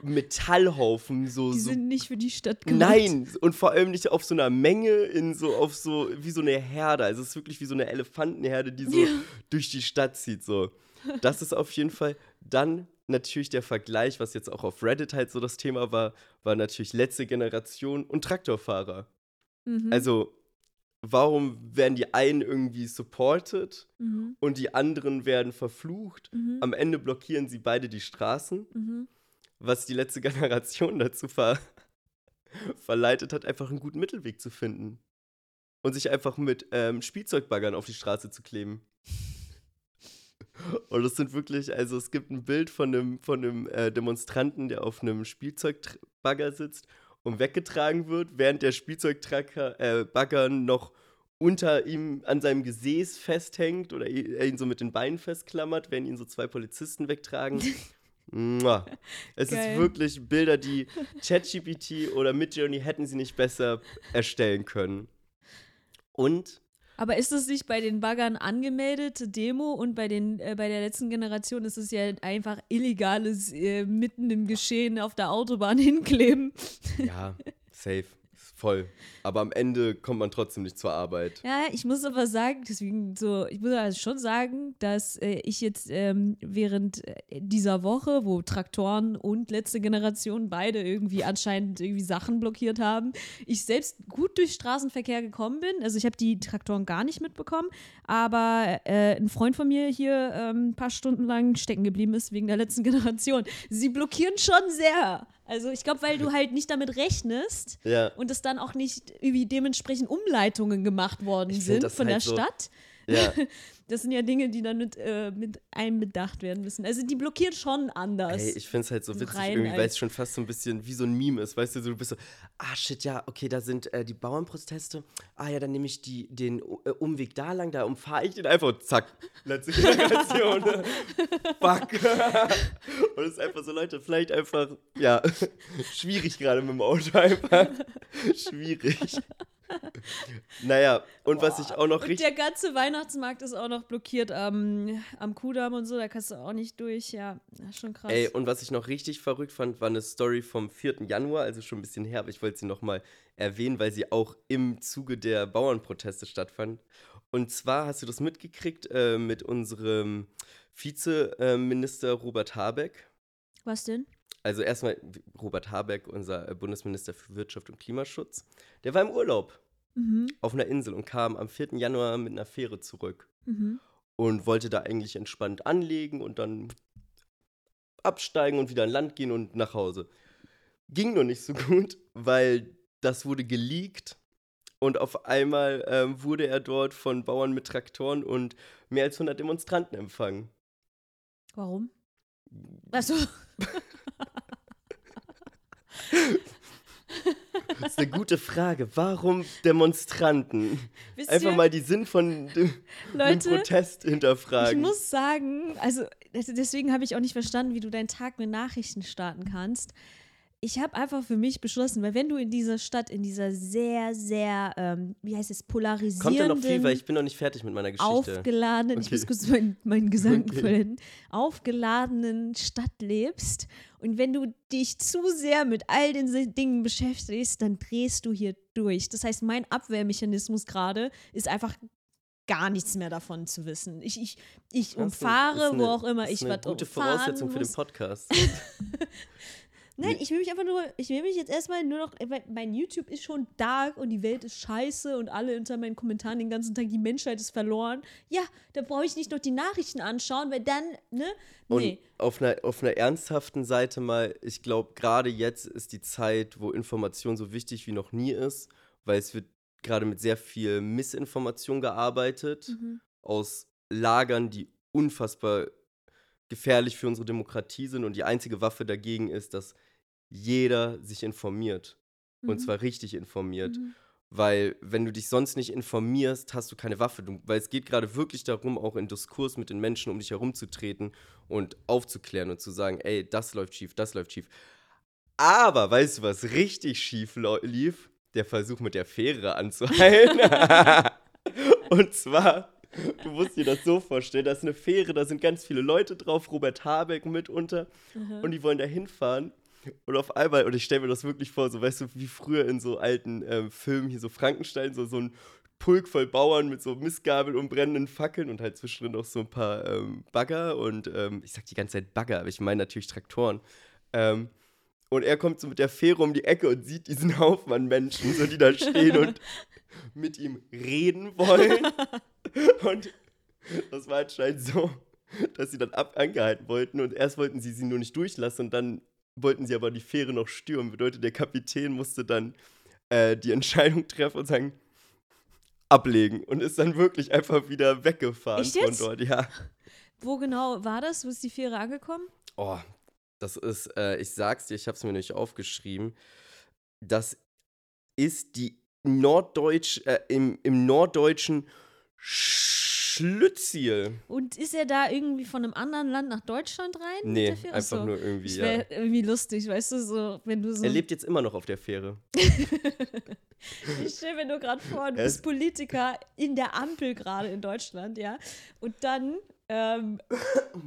Metallhaufen so,
Die
so
sind nicht für die Stadt gemacht.
Nein, und vor allem nicht auf so einer Menge, in so, auf so, wie so eine Herde. Also es ist wirklich wie so eine Elefantenherde, die so
Ja.
durch die Stadt zieht. So. Das ist auf jeden Fall. Dann natürlich der Vergleich, was jetzt auch auf Reddit halt so das Thema war, war natürlich letzte Generation und Traktorfahrer.
Mhm.
Also, warum werden die einen irgendwie supported
Mhm.
und die anderen werden verflucht?
Mhm.
Am Ende blockieren sie beide die Straßen
Mhm.
was die letzte Generation dazu ver verleitet hat, einfach einen guten Mittelweg zu finden. Und sich einfach mit ähm, Spielzeugbaggern auf die Straße zu kleben. Und es sind wirklich, also es gibt ein Bild von einem, von einem äh, Demonstranten, der auf einem Spielzeugbagger sitzt und weggetragen wird, während der Spielzeugbagger äh, Bagger noch unter ihm an seinem Gesäß festhängt oder er ihn so mit den Beinen festklammert, während ihn so zwei Polizisten wegtragen. Es
Geil.
ist wirklich Bilder, die ChatGPT oder Midjourney hätten sie nicht besser erstellen können. Und
Aber ist es nicht bei den Baggern angemeldete Demo und bei, den, äh, bei der letzten Generation ist es ja einfach illegales äh, mitten im Geschehen auf der Autobahn hinkleben?
ja, safe, voll. Aber am Ende kommt man trotzdem nicht zur Arbeit.
Ja, ich muss aber sagen, deswegen so, ich muss also schon sagen, dass äh, ich jetzt ähm, während äh, dieser Woche, wo Traktoren und letzte Generation beide irgendwie anscheinend irgendwie Sachen blockiert haben, ich selbst gut durch Straßenverkehr gekommen bin. Also ich habe die Traktoren gar nicht mitbekommen, aber äh, ein Freund von mir hier ähm, ein paar Stunden lang stecken geblieben ist wegen der letzten Generation. Sie blockieren schon sehr. Also ich glaube, weil du halt nicht damit rechnest,
Ja.
und es dann auch nicht irgendwie dementsprechend Umleitungen gemacht worden sind von
halt
der
so-
Stadt.
Ja,
Das sind ja Dinge, die dann mit, äh, mit einbedacht werden müssen. Also die blockieren schon anders.
ey, ich finde es halt so witzig,
rein
irgendwie, weil es schon fast so ein bisschen wie so ein Meme ist. Weißt du, so, du bist so, ah shit, ja, okay, da sind äh, die Bauernproteste. Ah ja, dann nehme ich die, den äh, Umweg da lang, da umfahre ich den einfach und zack, letzte Generation. Fuck. und es ist einfach so, Leute, vielleicht einfach, ja, schwierig gerade mit dem Auto einfach. schwierig. Naja, und was ich auch noch
und
richtig.
der ganze Weihnachtsmarkt ist auch noch blockiert am, am Kudamm und so, da kannst du auch nicht durch. Ja, schon krass.
Ey, und was ich noch richtig verrückt fand, war eine Story vom 4. Januar, also schon ein bisschen her, aber ich wollte sie nochmal erwähnen, weil sie auch im Zuge der Bauernproteste stattfand. Und zwar hast du das mitgekriegt äh, mit unserem Vizeminister Robert Habeck.
Was denn?
Also erstmal Robert Habeck, unser äh, Bundesminister für Wirtschaft und Klimaschutz. Der war im Urlaub
Mhm.
auf einer Insel und kam am 4. Januar mit einer Fähre zurück
Mhm.
und wollte da eigentlich entspannt anlegen und dann absteigen und wieder an Land gehen und nach Hause. Ging nur nicht so gut, weil das wurde geleakt und auf einmal ähm, wurde er dort von Bauern mit Traktoren und mehr als 100 Demonstranten empfangen.
Warum? Achso.
Das ist eine gute Frage. Warum Demonstranten?
Wisst
Einfach
ihr,
mal die Sinn von dem, dem
Leute,
Protest
ich
hinterfragen.
muss sagen, also deswegen habe ich auch nicht verstanden, wie du deinen Tag mit Nachrichten starten kannst. Ich habe einfach für mich beschlossen, weil wenn du in dieser Stadt, in dieser sehr, sehr, ähm, wie heißt es, polarisierenden,
Kommt ja noch viel, weil ich bin noch nicht fertig mit meiner Geschichte.
aufgeladenen, ich
Okay.
muss kurz meinen, meinen Gesang
Okay.
aufgeladenen Stadt lebst und wenn du dich zu sehr mit all den Dingen beschäftigst, dann drehst du hier durch. Das heißt, mein Abwehrmechanismus gerade ist einfach gar nichts mehr davon zu wissen. Ich, ich, ich
eine-
umfahre,
ist
wo
eine-
auch immer
ist
ich
eine
was
gute
umfahren
Voraussetzung für den
muss.
Podcast.
Nein, ich will mich einfach nur, ich will mich jetzt erstmal nur noch, mein YouTube ist schon dark und die Welt ist scheiße und alle unter meinen Kommentaren den ganzen Tag, die Menschheit ist verloren. Ja, da brauche ich nicht noch die Nachrichten anschauen, weil dann, ne?
Und
Nee.
auf einer, auf einer ernsthaften Seite mal, ich glaube, gerade jetzt ist die Zeit, wo Information so wichtig wie noch nie ist, weil es wird gerade mit sehr viel Missinformation gearbeitet,
Mhm.
aus Lagern, die unfassbar gefährlich für unsere Demokratie sind und die einzige Waffe dagegen ist, dass jeder sich informiert. Und
Mhm.
zwar richtig informiert.
Mhm.
Weil, wenn du dich sonst nicht informierst, hast du keine Waffe. Du, weil es geht gerade wirklich darum, auch in Diskurs mit den Menschen um dich herumzutreten und aufzuklären und zu sagen, ey, das läuft schief, das läuft schief. Aber, weißt du, was richtig schief lief? Der Versuch mit der Fähre anzuheilen. und zwar, du musst dir das so vorstellen, das ist eine Fähre, da sind ganz viele Leute drauf, Robert Habeck mitunter
Mhm.
und die wollen da hinfahren. Und auf einmal, und ich stelle mir das wirklich vor, so weißt du, wie früher in so alten ähm, Filmen, hier so Frankenstein, so, so ein Pulk voll Bauern mit so Mistgabeln und brennenden Fackeln und halt zwischendrin noch so ein paar ähm, Bagger und ähm, ich sag die ganze Zeit Bagger, aber ich meine natürlich Traktoren. Ähm, und er kommt so mit der Fähre um die Ecke und sieht diesen Haufen an Menschen, so die da stehen und mit ihm reden wollen. Und das war anscheinend so, dass sie dann ab angehalten wollten und erst wollten sie sie nur nicht durchlassen und dann wollten sie aber die Fähre noch stürmen. Bedeutet, der Kapitän musste dann äh, die Entscheidung treffen und sagen, ablegen und ist dann wirklich einfach wieder weggefahren
Echt
von
jetzt?
dort. Ja.
Wo genau war das? Wo ist die Fähre angekommen?
Oh, das ist, äh, ich sag's dir, ich hab's mir nicht aufgeschrieben. Das ist die Norddeutsch, äh, im, im norddeutschen Schlütziel.
Und ist er da irgendwie von einem anderen Land nach Deutschland rein? mit
Nee,
der Fähre?
einfach
Achso.
nur irgendwie,
Das
ja.
wäre irgendwie lustig, weißt du, so, wenn du so.
Er lebt jetzt immer noch auf der Fähre.
Ich stelle mir nur gerade vor, du bist
ist-
Politiker in der Ampel gerade in Deutschland, ja. Und dann, ähm,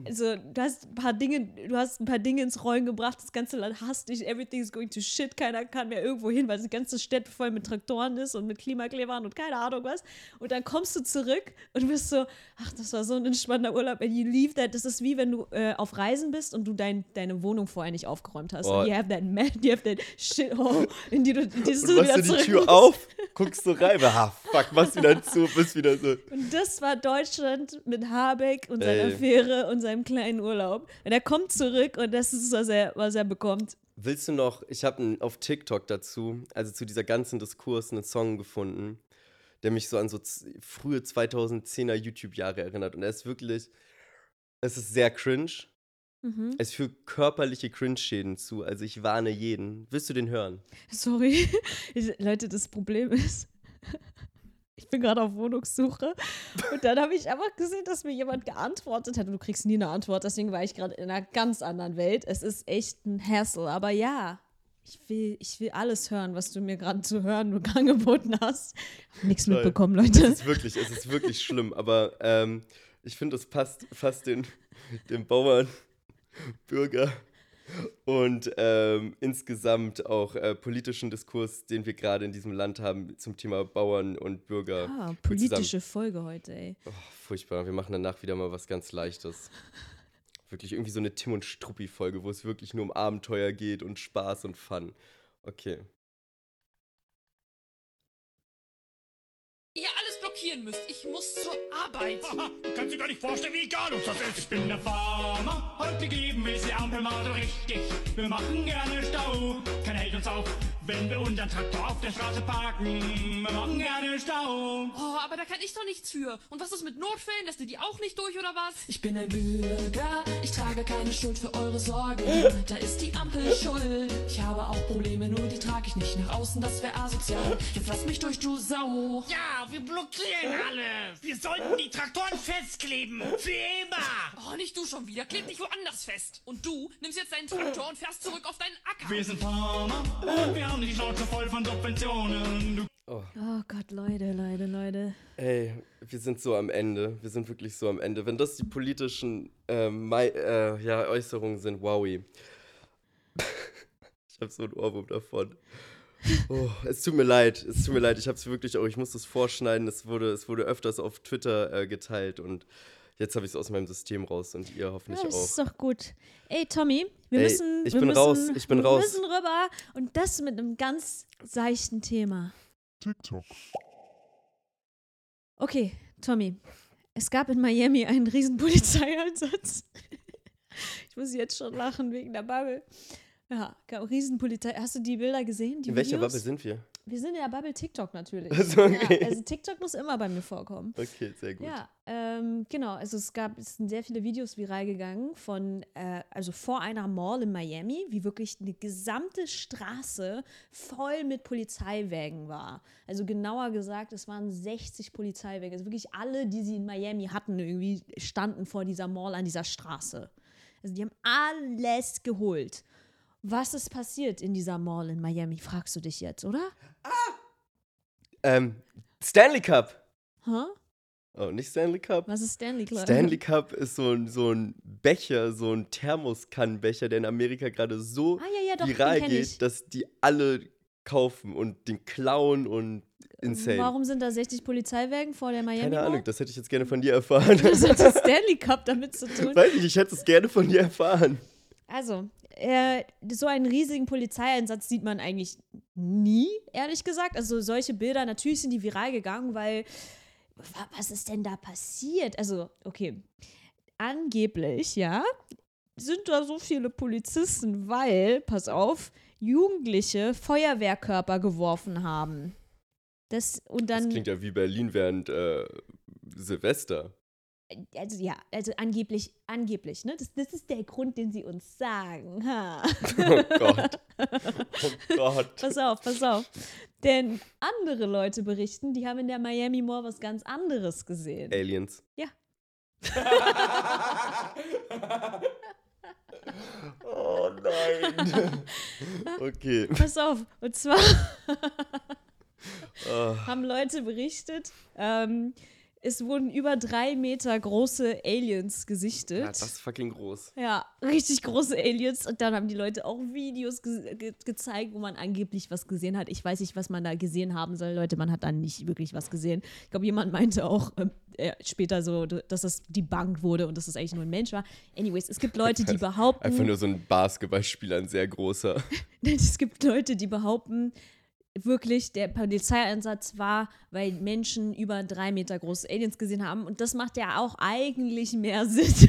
also du hast ein paar Dinge, du hast ein paar Dinge ins Rollen gebracht, das ganze Land hasst dich, everything is going to shit, keiner kann mehr irgendwo hin, weil die ganze Stadt voll mit Traktoren ist und mit Klimaklebern und keine Ahnung was. Und dann kommst du zurück und bist so, ach, das war so ein entspannter Urlaub, and you leave that. Das ist wie wenn du äh, auf Reisen bist und du dein, deine Wohnung vorher nicht aufgeräumt hast.
Oh.
You have that man, you have that shithole, in die du, in die
Und
du wieder
du die Tür
musst.
auf, guckst so rein, ah, fuck, machst wieder zu, bist wieder so.
Und das war Deutschland mit Habeck und seiner
Ey.
Fähre und seinem kleinen Urlaub. Und er kommt zurück und das ist, was er, was er bekommt.
Willst du noch, ich habe auf TikTok dazu, also zu dieser ganzen Diskurs, einen Song gefunden, der mich so an so frühe 2010er YouTube-Jahre erinnert. Und er ist wirklich, es ist sehr cringe.
Mhm.
Es führt körperliche Cringe-Schäden zu. Also ich warne jeden. Willst du den hören?
Sorry. Leute, das Problem ist, ich bin gerade auf Wohnungssuche und dann habe ich einfach gesehen, dass mir jemand geantwortet hat. Und du kriegst nie eine Antwort, deswegen war ich gerade in einer ganz anderen Welt. Es ist echt ein Hassel, aber ja. Ich will, ich will alles hören, was du mir gerade zu hören angeboten hast. Hab nichts
Toll.
mitbekommen,
Es
Leute.
ist wirklich, es ist wirklich schlimm. Aber ähm, ich finde, es passt fast den, den Bauern, Bürger und ähm, insgesamt auch äh, politischen Diskurs, den wir gerade in diesem Land haben zum Thema Bauern und Bürger.
Ah, politische Folge heute, ey.
Oh, furchtbar. Wir machen danach wieder mal was ganz Leichtes. Wirklich irgendwie so eine Tim und Struppi-Folge, wo es wirklich nur um Abenteuer geht und Spaß und Fun. Okay.
Blockieren müsst. Ich muss zur Arbeit.
Haha, du kannst dir gar nicht vorstellen, wie egal uns das ist. Ich bin der Farmer, heute geben wir die Ampel mal so richtig. Wir machen gerne Stau, keiner hält uns auf, wenn wir unseren Traktor auf der Straße parken. Wir machen gerne Stau.
Oh, aber da kann ich doch nichts für. Und was ist mit Notfällen? Lässt ihr die auch nicht durch oder was?
Ich bin ein Bürger, ich trage keine Schuld für eure Sorgen. Da ist die Ampel schuld. Ich habe auch Probleme, nur die trage ich nicht nach außen, das wäre asozial. Jetzt lass mich durch, du Sau.
Ja, wir blockieren alles. Wir sollten die Traktoren festkleben. Für immer.
Oh, nicht du schon wieder. Kleb dich woanders fest. Und du nimmst jetzt deinen Traktor und fährst zurück auf deinen Acker.
Wir sind Farmer und wir haben die Schnauze voll von Subventionen. Du
Oh,
Oh Gott, Leute, Leute, Leute.
ey, wir sind so am Ende. Wir sind wirklich so am Ende. Wenn das die politischen ähm, Mei äh, ja, Äußerungen sind, wowi. ich habe so einen Ohrwurm davon. Oh, es tut mir leid, es tut mir leid. Ich habe es wirklich auch, ich muss das vorschneiden. Es wurde, es wurde öfters auf Twitter äh, geteilt und jetzt habe ich es aus meinem System raus und ihr hoffentlich
Ja, das
auch.
ist doch gut. Ey, Tommy, wir
Ey,
müssen.
ich
wir
bin
müssen,
raus, ich bin
wir
raus.
müssen rüber und das mit einem ganz seichten Thema.
TikTok.
Okay, Tommy. Es gab in Miami einen riesen Polizeieinsatz. Ich muss jetzt schon lachen wegen der Bubble. Ja, gab riesen Polizei. Hast du die Bilder gesehen? Die
In welcher
Videos?
Bubble sind wir?
Wir sind in der Bubble TikTok natürlich.
Also, okay.
ja, also TikTok muss immer bei mir vorkommen.
Okay, sehr gut.
Ja, ähm, genau. Also es gab, es sind sehr viele Videos viral gegangen von, äh, also vor einer Mall in Miami, wie wirklich eine gesamte Straße voll mit Polizeiwägen war. Also genauer gesagt, es waren 60 Polizeiwägen. Also wirklich alle, die sie in Miami hatten, irgendwie standen vor dieser Mall an dieser Straße. Also die haben alles geholt. Was ist passiert in dieser Mall in Miami, fragst du dich jetzt, oder?
Ähm, Stanley Cup.
Hä?
Oh, nicht Stanley Cup.
Was ist Stanley Club?
Stanley Cup ist so ein, so ein Becher, so ein Thermoskannenbecher, der in Amerika gerade so
Ah, ja, ja, doch,
viral geht, dass die alle kaufen und den klauen und insane.
Warum sind da 60 Polizeiwägen vor der Miami
Keine
Mall?
Ahnung, das hätte ich jetzt gerne von dir erfahren.
Das hat das Stanley Cup damit zu tun.
Weiß nicht, ich hätte es gerne von dir erfahren.
Also, äh, so einen riesigen Polizeieinsatz sieht man eigentlich nie, ehrlich gesagt. Also solche Bilder, natürlich sind die viral gegangen, weil wa- was ist denn da passiert? Also, okay, angeblich, ja, sind da so viele Polizisten, weil, pass auf, Jugendliche Feuerwehrkörper geworfen haben. Das, und
Das
dann.
klingt ja wie Berlin während äh, Silvester.
Also ja, also angeblich, angeblich, ne? Das, das ist der Grund, den sie uns sagen. Ha.
Oh Gott. Oh Gott.
pass auf, pass auf. Denn andere Leute berichten, die haben in der Miami Mall was ganz anderes gesehen.
Aliens.
Ja.
oh nein. okay.
Pass auf, und zwar
Oh.
haben Leute berichtet, ähm, es wurden über drei Meter große Aliens gesichtet.
Ja, das ist fucking groß.
Ja, richtig große Aliens. Und dann haben die Leute auch Videos ge ge gezeigt, wo man angeblich was gesehen hat. Ich weiß nicht, was man da gesehen haben soll. Leute, man hat da nicht wirklich was gesehen. Ich glaube, jemand meinte auch ähm, äh, später so, dass das debunked wurde und dass das eigentlich nur ein Mensch war. Anyways, es gibt Leute, die behaupten,
Einfach nur so ein Basketballspieler, ein sehr großer.
es gibt Leute, die behaupten, wirklich der Polizeieinsatz war, weil Menschen über drei Meter große Aliens gesehen haben. Und das macht ja auch eigentlich mehr Sinn.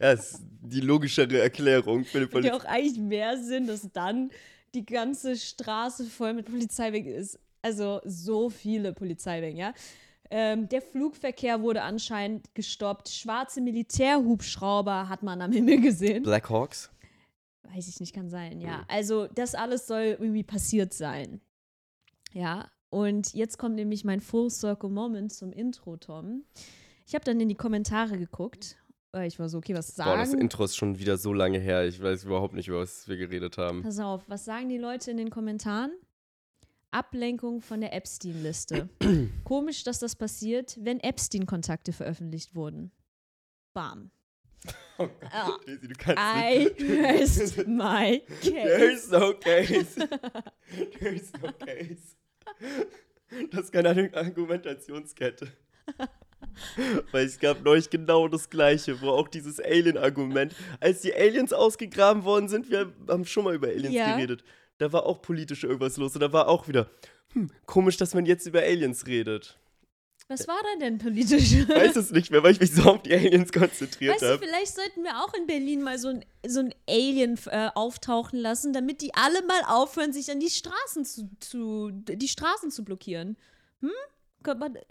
Ja, ist die logischere Erklärung für den
Macht ja
Polizei.
auch eigentlich mehr Sinn, dass dann die ganze Straße voll mit Polizeiwegen ist. Also so viele Polizeiwegen, ja. Ähm, der Flugverkehr wurde anscheinend gestoppt. Schwarze Militärhubschrauber hat man am Himmel gesehen.
Black Hawks?
Weiß ich nicht, kann sein, ja. Also das alles soll irgendwie passiert sein. Ja, und jetzt kommt nämlich mein Full Circle Moment zum Intro, Tom. Ich habe dann in die Kommentare geguckt. weil Ich war so, okay, was sagen
Boah, das Intro ist schon wieder so lange her. Ich weiß überhaupt nicht, über was wir geredet haben.
Pass auf, was sagen die Leute in den Kommentaren? Ablenkung von der Epstein-Liste. Komisch, dass das passiert, wenn Epstein-Kontakte veröffentlicht wurden. Bam. Ah,
Daisy, du kannst
I
nicht.
rest my case.
There's no case. There's no case. Das ist keine Argumentationskette. Weil es gab neulich genau das gleiche, wo auch dieses Alien-Argument, als die Aliens ausgegraben worden sind, wir haben schon mal über Aliens
Ja.
geredet, da war auch politisch irgendwas los und da war auch wieder, hm, komisch, dass man jetzt über Aliens redet.
Was war da denn politisch?
Ich weiß es nicht mehr, weil ich mich so auf die Aliens konzentriert
Weißt du,
habe.
vielleicht sollten wir auch in Berlin mal so ein, so ein Alien äh, auftauchen lassen, damit die alle mal aufhören, sich an die Straßen zu, zu die Straßen zu blockieren. Hm? Könnte man, äh?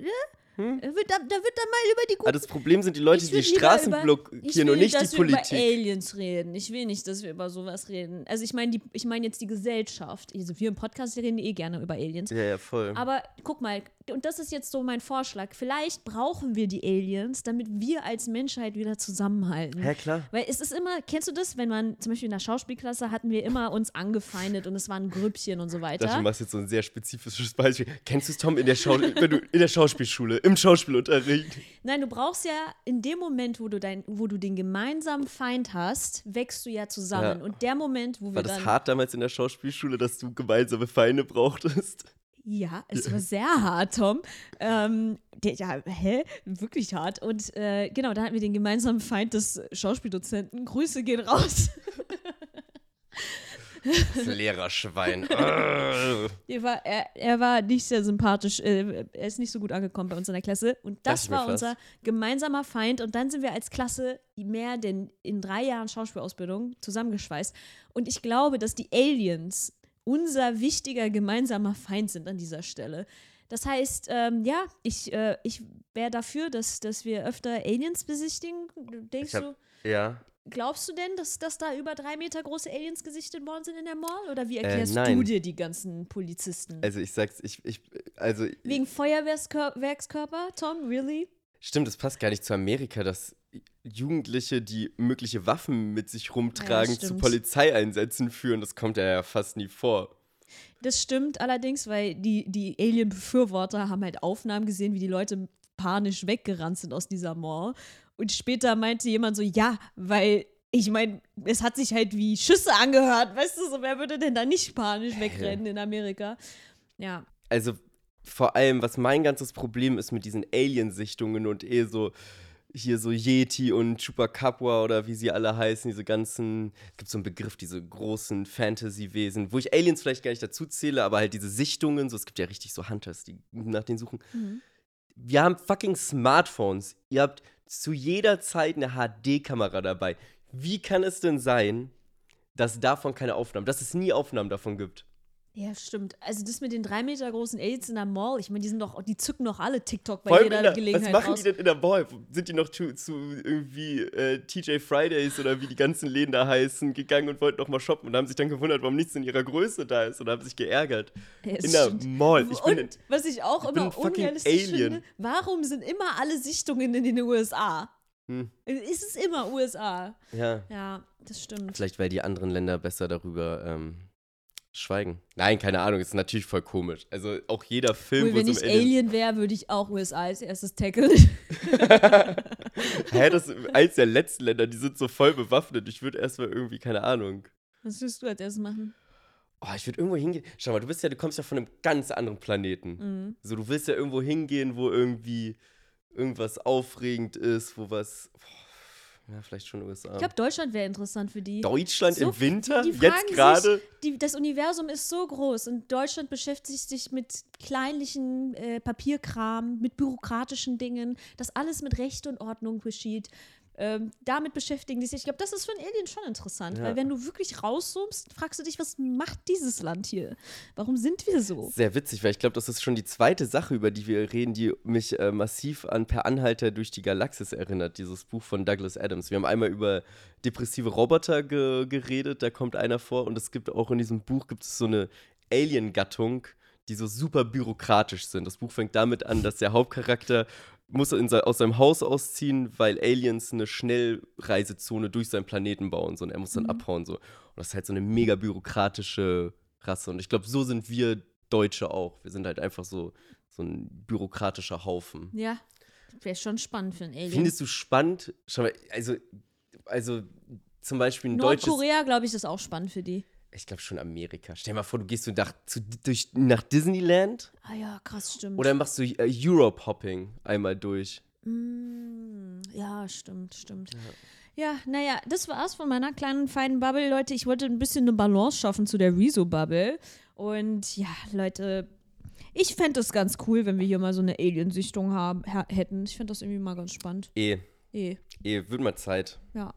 Da, wird, da, da wird dann mal über die
Aber das Problem sind die Leute,
Ich
die
will
die Straßen
über- ich
blockieren
will
und nicht die
dass wir über
Politik.
Aliens reden. Ich will nicht, dass wir über sowas reden. Also ich meine, ich meine jetzt die Gesellschaft. Also wir im Podcast reden eh gerne über Aliens.
Ja, ja, voll.
Aber guck mal, und das ist jetzt so mein Vorschlag, vielleicht brauchen wir die Aliens, damit wir als Menschheit wieder zusammenhalten.
Hä, klar.
Weil es ist immer, kennst du das, wenn man, zum Beispiel in der Schauspielklasse hatten wir immer uns angefeindet und es waren Grüppchen und so weiter.
dachte, du machst jetzt so ein sehr spezifisches Beispiel. Kennst du es, Tom, in der, Schau wenn du in der Schauspielschule, im Schauspielunterricht?
Nein, du brauchst ja in dem Moment, wo du, dein, wo du den gemeinsamen Feind hast, wächst du ja zusammen.
Ja.
Und der Moment, wo wir
War das hart damals in der Schauspielschule, dass du gemeinsame Feinde brauchtest?
Ja, es war sehr hart, Tom. Ähm, der, ja, hä? Wirklich hart. Und äh, genau, da hatten wir den gemeinsamen Feind des Schauspieldozenten. Grüße gehen raus.
Das Lehrerschwein. Äh.
Er war, er, er war nicht sehr sympathisch. Äh, er ist nicht so gut angekommen bei uns in der Klasse. Und das
mir
war unser gemeinsamer Feind. Und dann sind wir als Klasse mehr denn in drei Jahren Schauspielausbildung zusammengeschweißt. Und ich glaube, dass die Aliens unser wichtiger gemeinsamer Feind sind an dieser Stelle. Das heißt, ähm, ja, ich, äh, ich wäre dafür, dass, dass wir öfter Aliens besichtigen. Denkst
hab-
du,
Ja.
glaubst du denn, dass, dass da über drei Meter große Aliens gesichtet worden sind in der Mall? Oder wie erklärst du
nein.
dir die ganzen Polizisten?
Also ich sag's, ich, ich, also
Wegen Feuerwerkskörper, Tom, really?
stimmt, es passt gar nicht zu Amerika, dass Jugendliche, die mögliche Waffen mit sich rumtragen, zu
stimmt.
Polizeieinsätzen führen. Das kommt ja fast nie vor.
Das stimmt allerdings, weil die, die Alien-Befürworter haben halt Aufnahmen gesehen, wie die Leute panisch weggerannt sind aus dieser Mall. Und später meinte jemand so, ja, weil ich meine, es hat sich halt wie Schüsse angehört. Weißt du, so wer würde denn da nicht panisch wegrennen in Amerika? Ja.
Also vor allem, was mein ganzes Problem ist mit diesen Aliensichtungen und eh so hier so Yeti und Chupacabra oder wie sie alle heißen, diese ganzen, es gibt so einen Begriff, diese großen Fantasy-Wesen, wo ich Aliens vielleicht gar nicht dazu zähle, aber halt diese Sichtungen, so es gibt ja richtig so Hunters, die nach denen suchen. Wir haben fucking Smartphones. Ihr habt zu jeder Zeit eine HD-Kamera dabei. Wie kann es denn sein, dass davon keine Aufnahmen, dass es nie Aufnahmen davon gibt?
Ja, stimmt. Also das mit den drei Meter großen Aliens in der Mall, ich meine, die sind doch, die zücken doch alle TikTok bei
Vor
jeder
der, was
Gelegenheit
machen
raus.
die denn in der Mall? Sind die noch zu, zu irgendwie äh, TJ Fridays oder wie die ganzen Läden da heißen, gegangen und wollten noch mal shoppen und haben sich dann gewundert, warum nichts in ihrer Größe da ist und haben sich geärgert.
Ja,
in der
stimmt.
Mall. Ich bin in,
Und was ich auch
ich bin
immer unrealistisch
Alien.
finde, warum sind immer alle Sichtungen in den USA?
Hm.
Ist es immer USA?
ja,
Ja, das stimmt.
vielleicht weil die anderen Länder besser darüber ähm, schweigen. Nein, keine Ahnung, ist natürlich voll komisch. Also auch jeder Film,
Cool,
wo
wenn ich
Aliens
Alien wäre, würde ich auch USA als erstes tackeln.
Hä, das ist eins der letzten Länder, die sind so voll bewaffnet. Ich würde erstmal irgendwie, keine Ahnung.
Was würdest du als erstes machen?
Oh, ich würde irgendwo hingehen. Schau mal, du bist ja, du kommst ja von einem ganz anderen Planeten.
Mhm.
So, du willst ja irgendwo hingehen, wo irgendwie irgendwas aufregend ist, wo was. Boah, ja, vielleicht schon USA.
Ich glaube, Deutschland wäre interessant für die.
Deutschland
So,
im Winter?
die
Jetzt gerade?
das Universum ist so groß und Deutschland beschäftigt sich mit kleinlichen äh, Papierkram, mit bürokratischen Dingen, das alles mit Recht und Ordnung geschieht. Ähm, damit beschäftigen die sich. Ich glaube, das ist für einen Alien schon interessant,
Ja.
weil wenn du wirklich rauszoomst, fragst du dich, was macht dieses Land hier? Warum sind wir so?
Sehr witzig, weil ich glaube, das ist schon die zweite Sache, über die wir reden, die mich äh, massiv an Per Anhalter durch die Galaxis erinnert, dieses Buch von Douglas Adams. Wir haben einmal über depressive Roboter ge geredet, da kommt einer vor und es gibt auch in diesem Buch gibt es so eine Alien-Gattung, die so super bürokratisch sind. Das Buch fängt damit an, dass der Hauptcharakter muss se aus seinem Haus ausziehen, weil Aliens eine Schnellreisezone durch seinen Planeten bauen so, und er muss dann abhauen so. Und das ist halt so eine mega bürokratische Rasse und ich glaube, so sind wir Deutsche auch. Wir sind halt einfach so so ein bürokratischer Haufen.
Ja, wäre schon spannend für einen Alien.
Findest du spannend? Schau mal, also also zum Beispiel ein deutsches
Nordkorea, glaube ich, ist auch spannend für die.
Ich glaube schon Amerika. Stell dir mal vor, du gehst so nach, zu, durch, nach Disneyland
Ah ja, krass, stimmt.
oder machst du äh, Europe-Hopping einmal durch.
Mm, ja, stimmt, stimmt. Ja, naja, das war's von meiner kleinen feinen Bubble, Leute. Ich wollte ein bisschen eine Balance schaffen zu der Rezo-Bubble. Und ja, Leute, ich fände es ganz cool, wenn wir hier mal so eine Aliensichtung haben, hätten. Ich fände das irgendwie mal ganz spannend.
Eh,
Eh,
eh, wird mal Zeit.
ja.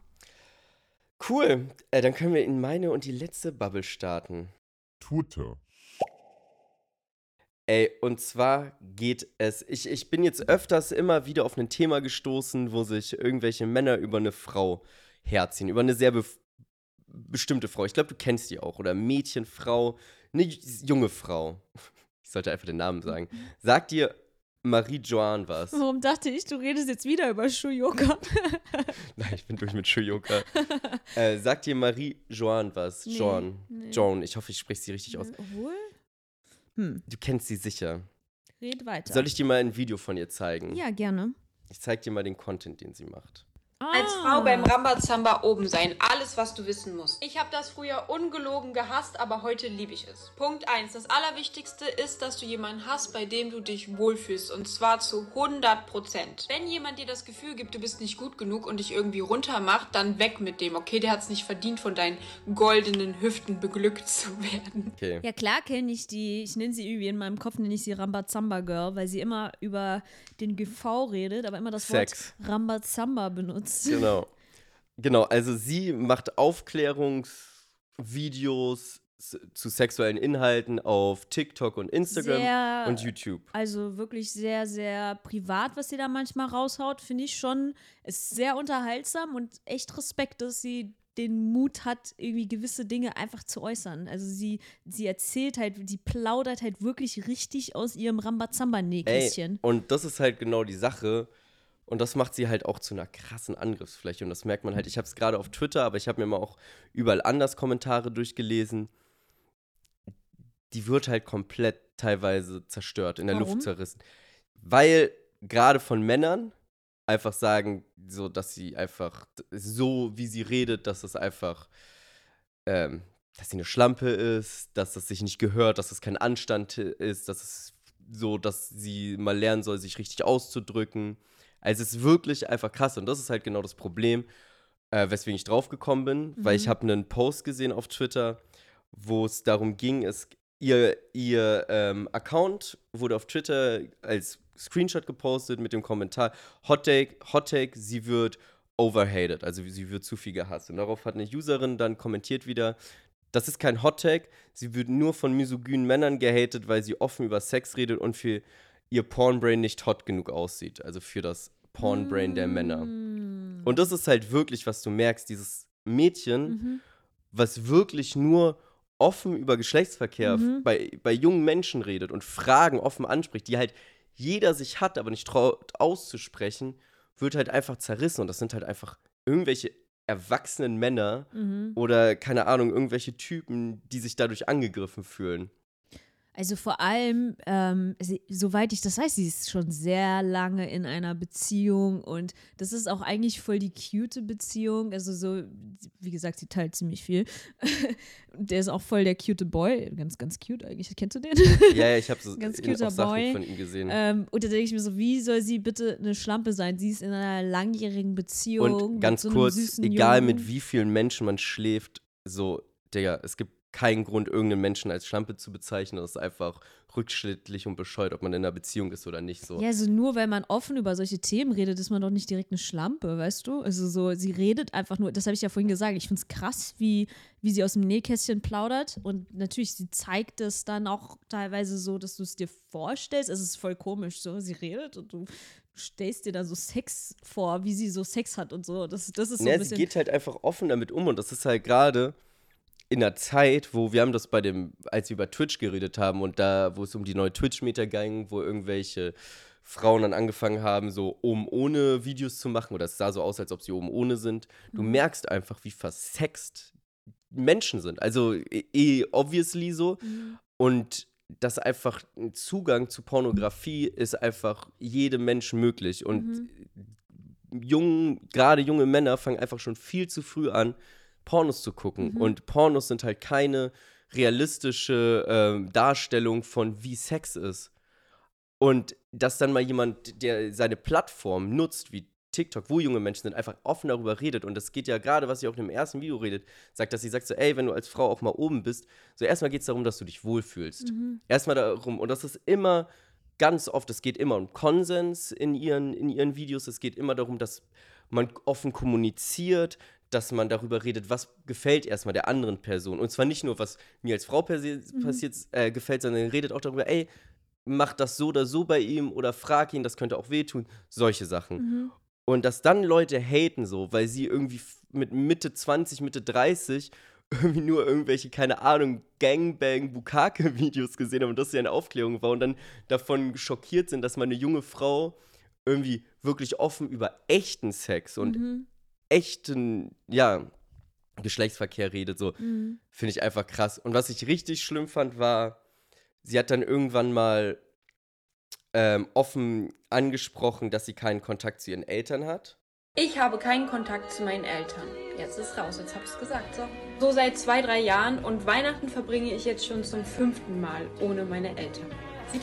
Cool. Äh, dann können wir in meine und die letzte Bubble starten.
Twitter.
Ey, und zwar geht es. Ich, ich bin jetzt öfters immer wieder auf ein Thema gestoßen, wo sich irgendwelche Männer über eine Frau herziehen. Über eine sehr bef- bestimmte Frau. Ich glaube, du kennst die auch. Oder Mädchen, Frau, eine junge Frau. Ich Ich sollte einfach den Namen sagen. Sagt dir Marie-Joanne was?
Warum dachte ich, du redest jetzt wieder über Shuyoka?
Nein, ich bin durch mit Shuyoka. äh, sagt dir Marie-Joanne was?
Nee,
Joan.
nee.
Joan, ich hoffe, ich spreche sie richtig aus.
Obwohl? Hm,
Du kennst sie sicher.
red weiter.
Soll ich dir mal ein Video von ihr zeigen?
Ja, gerne.
Ich zeig dir mal den Content, den sie macht.
Als
Ah.
Frau beim Rambazamba oben sein. Alles, was du wissen musst. Ich habe das früher ungelogen gehasst, aber heute liebe ich es. Punkt 1. Das Allerwichtigste ist, dass du jemanden hast, bei dem du dich wohlfühlst. Und zwar zu 100 Prozent. Wenn jemand dir das Gefühl gibt, du bist nicht gut genug und dich irgendwie runtermacht, dann weg mit dem. Okay, der hat es nicht verdient, von deinen goldenen Hüften beglückt zu werden.
Okay.
Ja, klar kenne ich die. Ich nenne sie irgendwie in meinem Kopf, nenne ich sie Rambazamba Girl, weil sie immer über den GV redet, aber immer das
Sex.
Wort Rambazamba benutzt.
Genau. Genau, also sie macht Aufklärungsvideos zu sexuellen Inhalten auf TikTok und Instagram
Sehr-
und YouTube.
Also wirklich sehr, sehr privat, was sie da manchmal raushaut, finde ich schon. Ist sehr unterhaltsam und echt Respekt, dass sie den Mut hat, irgendwie gewisse Dinge einfach zu äußern. Also sie, sie erzählt halt, sie plaudert halt wirklich richtig aus ihrem Rambazamba-Nähkästchen.
und das ist halt genau die Sache. Und das macht sie halt auch zu einer krassen Angriffsfläche. Und das merkt man halt. Ich habe es gerade auf Twitter, aber ich habe mir mal auch überall anders Kommentare durchgelesen. Die wird halt komplett teilweise zerstört, in der
Warum?
Luft zerrissen. Weil gerade von Männern einfach sagen, so dass sie einfach so, wie sie redet, dass es einfach, ähm, dass sie eine Schlampe ist, dass das sich nicht gehört, dass es kein Anstand ist, dass es so, dass sie mal lernen soll, sich richtig auszudrücken. Also es ist wirklich einfach krass und das ist halt genau das Problem, äh, weswegen ich draufgekommen bin, weil ich habe einen Post gesehen auf Twitter, wo es darum ging, es, ihr, ihr ähm, Account wurde auf Twitter als Screenshot gepostet mit dem Kommentar Hot Take, Hot Take, sie wird overhated, also sie wird zu viel gehasst. Und darauf hat eine Userin dann kommentiert wieder, das ist kein Hot Take, sie wird nur von misogynen Männern gehatet, weil sie offen über Sex redet und für ihr Pornbrain nicht hot genug aussieht, also für das Pornbrain der Männer. Und das ist halt wirklich, was du merkst, dieses Mädchen, was wirklich nur offen über Geschlechtsverkehr
Mhm.
bei, bei jungen Menschen redet und Fragen offen anspricht, die halt jeder sich hat, aber nicht traut auszusprechen, wird halt einfach zerrissen. Und das sind halt einfach irgendwelche erwachsenen Männer
Mhm.
oder keine Ahnung, irgendwelche Typen, die sich dadurch angegriffen fühlen.
Also vor allem, ähm, sie, soweit ich das weiß, sie ist schon sehr lange in einer Beziehung und das ist auch eigentlich voll die cute Beziehung. Also so, wie gesagt, sie teilt ziemlich viel. der ist auch voll der cute Boy, ganz, ganz cute eigentlich. Kennst du den?
Ja, ja, ich habe so
Ganz cuter Boy.
von ihm gesehen.
ähm, und da denke ich mir so, wie soll sie bitte eine Schlampe sein? Sie ist in einer langjährigen Beziehung.
Und ganz
so
kurz, egal
Jungen.
mit wie vielen Menschen man schläft, so, Digga, es gibt keinen Grund, irgendeinen Menschen als Schlampe zu bezeichnen. Das ist einfach rückschrittlich und bescheuert, ob man in einer Beziehung ist oder nicht. So.
Ja, also nur weil man offen über solche Themen redet, ist man doch nicht direkt eine Schlampe, weißt du? Also so, sie redet einfach nur, das habe ich ja vorhin gesagt, ich finde es krass, wie, wie sie aus dem Nähkästchen plaudert und natürlich, sie zeigt es dann auch teilweise so, dass du es dir vorstellst, es ist voll komisch, so, sie redet und du stellst dir da so Sex vor, wie sie so Sex hat und so, das, das ist so
Ja,
ein
sie
bisschen...
geht halt einfach offen damit um und das ist halt gerade in einer Zeit, wo wir haben das bei dem, als wir über Twitch geredet haben und da, wo es um die neue Twitch-Meter ging, wo irgendwelche Frauen dann angefangen haben, so oben ohne Videos zu machen oder es sah so aus, als ob sie oben ohne sind. Du
Mhm.
merkst einfach, wie versext Menschen sind. Also eh, eh obviously so.
Mhm.
Und dass einfach ein Zugang zu Pornografie ist einfach jedem Menschen möglich. Und
Mhm.
jungen, gerade junge Männer fangen einfach schon viel zu früh an, Pornos zu gucken.
Mhm.
Und Pornos sind halt keine realistische ähm, Darstellung von wie Sex ist. Und dass dann mal jemand, der seine Plattform nutzt, wie TikTok, wo junge Menschen sind, einfach offen darüber redet. Und das geht ja gerade, was sie auch in dem ersten Video redet, sagt, dass sie sagt so, ey, wenn du als Frau auch mal oben bist, so erstmal geht es darum, dass du dich wohlfühlst. Erstmal darum, und das ist immer ganz oft, es geht immer um Konsens in ihren, in ihren Videos, es geht immer darum, dass man offen kommuniziert, dass man darüber redet, was gefällt erstmal der anderen Person. Und zwar nicht nur, was mir als Frau persi- passiert, äh, gefällt, sondern redet auch darüber, ey, mach das so oder so bei ihm oder frag ihn, das könnte auch wehtun. Solche Sachen. Und dass dann Leute haten so, weil sie irgendwie mit Mitte 20, Mitte 30 irgendwie nur irgendwelche, keine Ahnung, Gangbang-Bukake-Videos gesehen haben und das ja eine Aufklärung war und dann davon schockiert sind, dass mal eine junge Frau irgendwie wirklich offen über echten Sex und
Mhm.
Echten, ja, Geschlechtsverkehr redet, so,
Mhm.
finde ich einfach krass. Und was ich richtig schlimm fand, war, sie hat dann irgendwann mal ähm, offen angesprochen, dass sie keinen Kontakt zu ihren Eltern hat.
Ich habe keinen Kontakt zu meinen Eltern. Jetzt ist raus, jetzt hab ich's gesagt. So. so seit zwei, drei Jahren und Weihnachten verbringe ich jetzt schon zum fünften Mal ohne meine Eltern.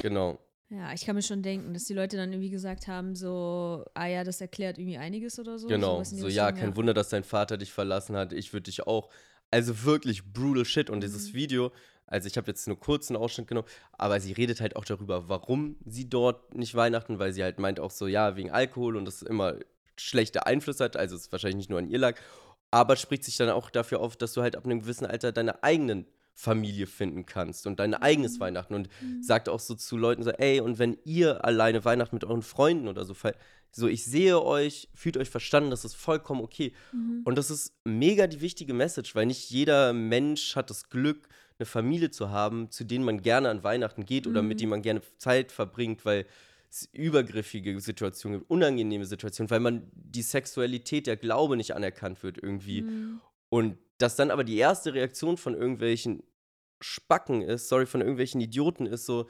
Genau.
Ja, ich kann mir schon denken, dass die Leute dann irgendwie gesagt haben, so, ah ja, das erklärt irgendwie einiges oder so.
Genau,
die
so ja, kein Wunder, dass dein Vater dich verlassen hat, ich würde dich auch. Also wirklich brutal shit und
Mhm.
dieses Video, also ich habe jetzt nur kurz einen Ausschnitt genommen, aber sie redet halt auch darüber, warum sie dort nicht Weihnachten, weil sie halt meint auch so, ja, wegen Alkohol und das immer schlechte Einflüsse hat, also es wahrscheinlich nicht nur an ihr lag, aber spricht sich dann auch dafür auf, dass du halt ab einem gewissen Alter deine eigenen Familie finden kannst und dein eigenes Weihnachten. Und sagt auch so zu Leuten so, ey, und wenn ihr alleine Weihnachten mit euren Freunden oder so feiert, so, ich sehe euch, fühlt euch verstanden, das ist vollkommen okay. Und das ist mega die wichtige Message, weil nicht jeder Mensch hat das Glück, eine Familie zu haben, zu denen man gerne an Weihnachten geht oder mit denen man gerne Zeit verbringt, weil es übergriffige Situationen gibt, unangenehme Situationen, weil man die Sexualität, der Glaube nicht anerkannt wird irgendwie. Und dass dann aber die erste Reaktion von irgendwelchen Spacken ist, sorry, von irgendwelchen Idioten ist so,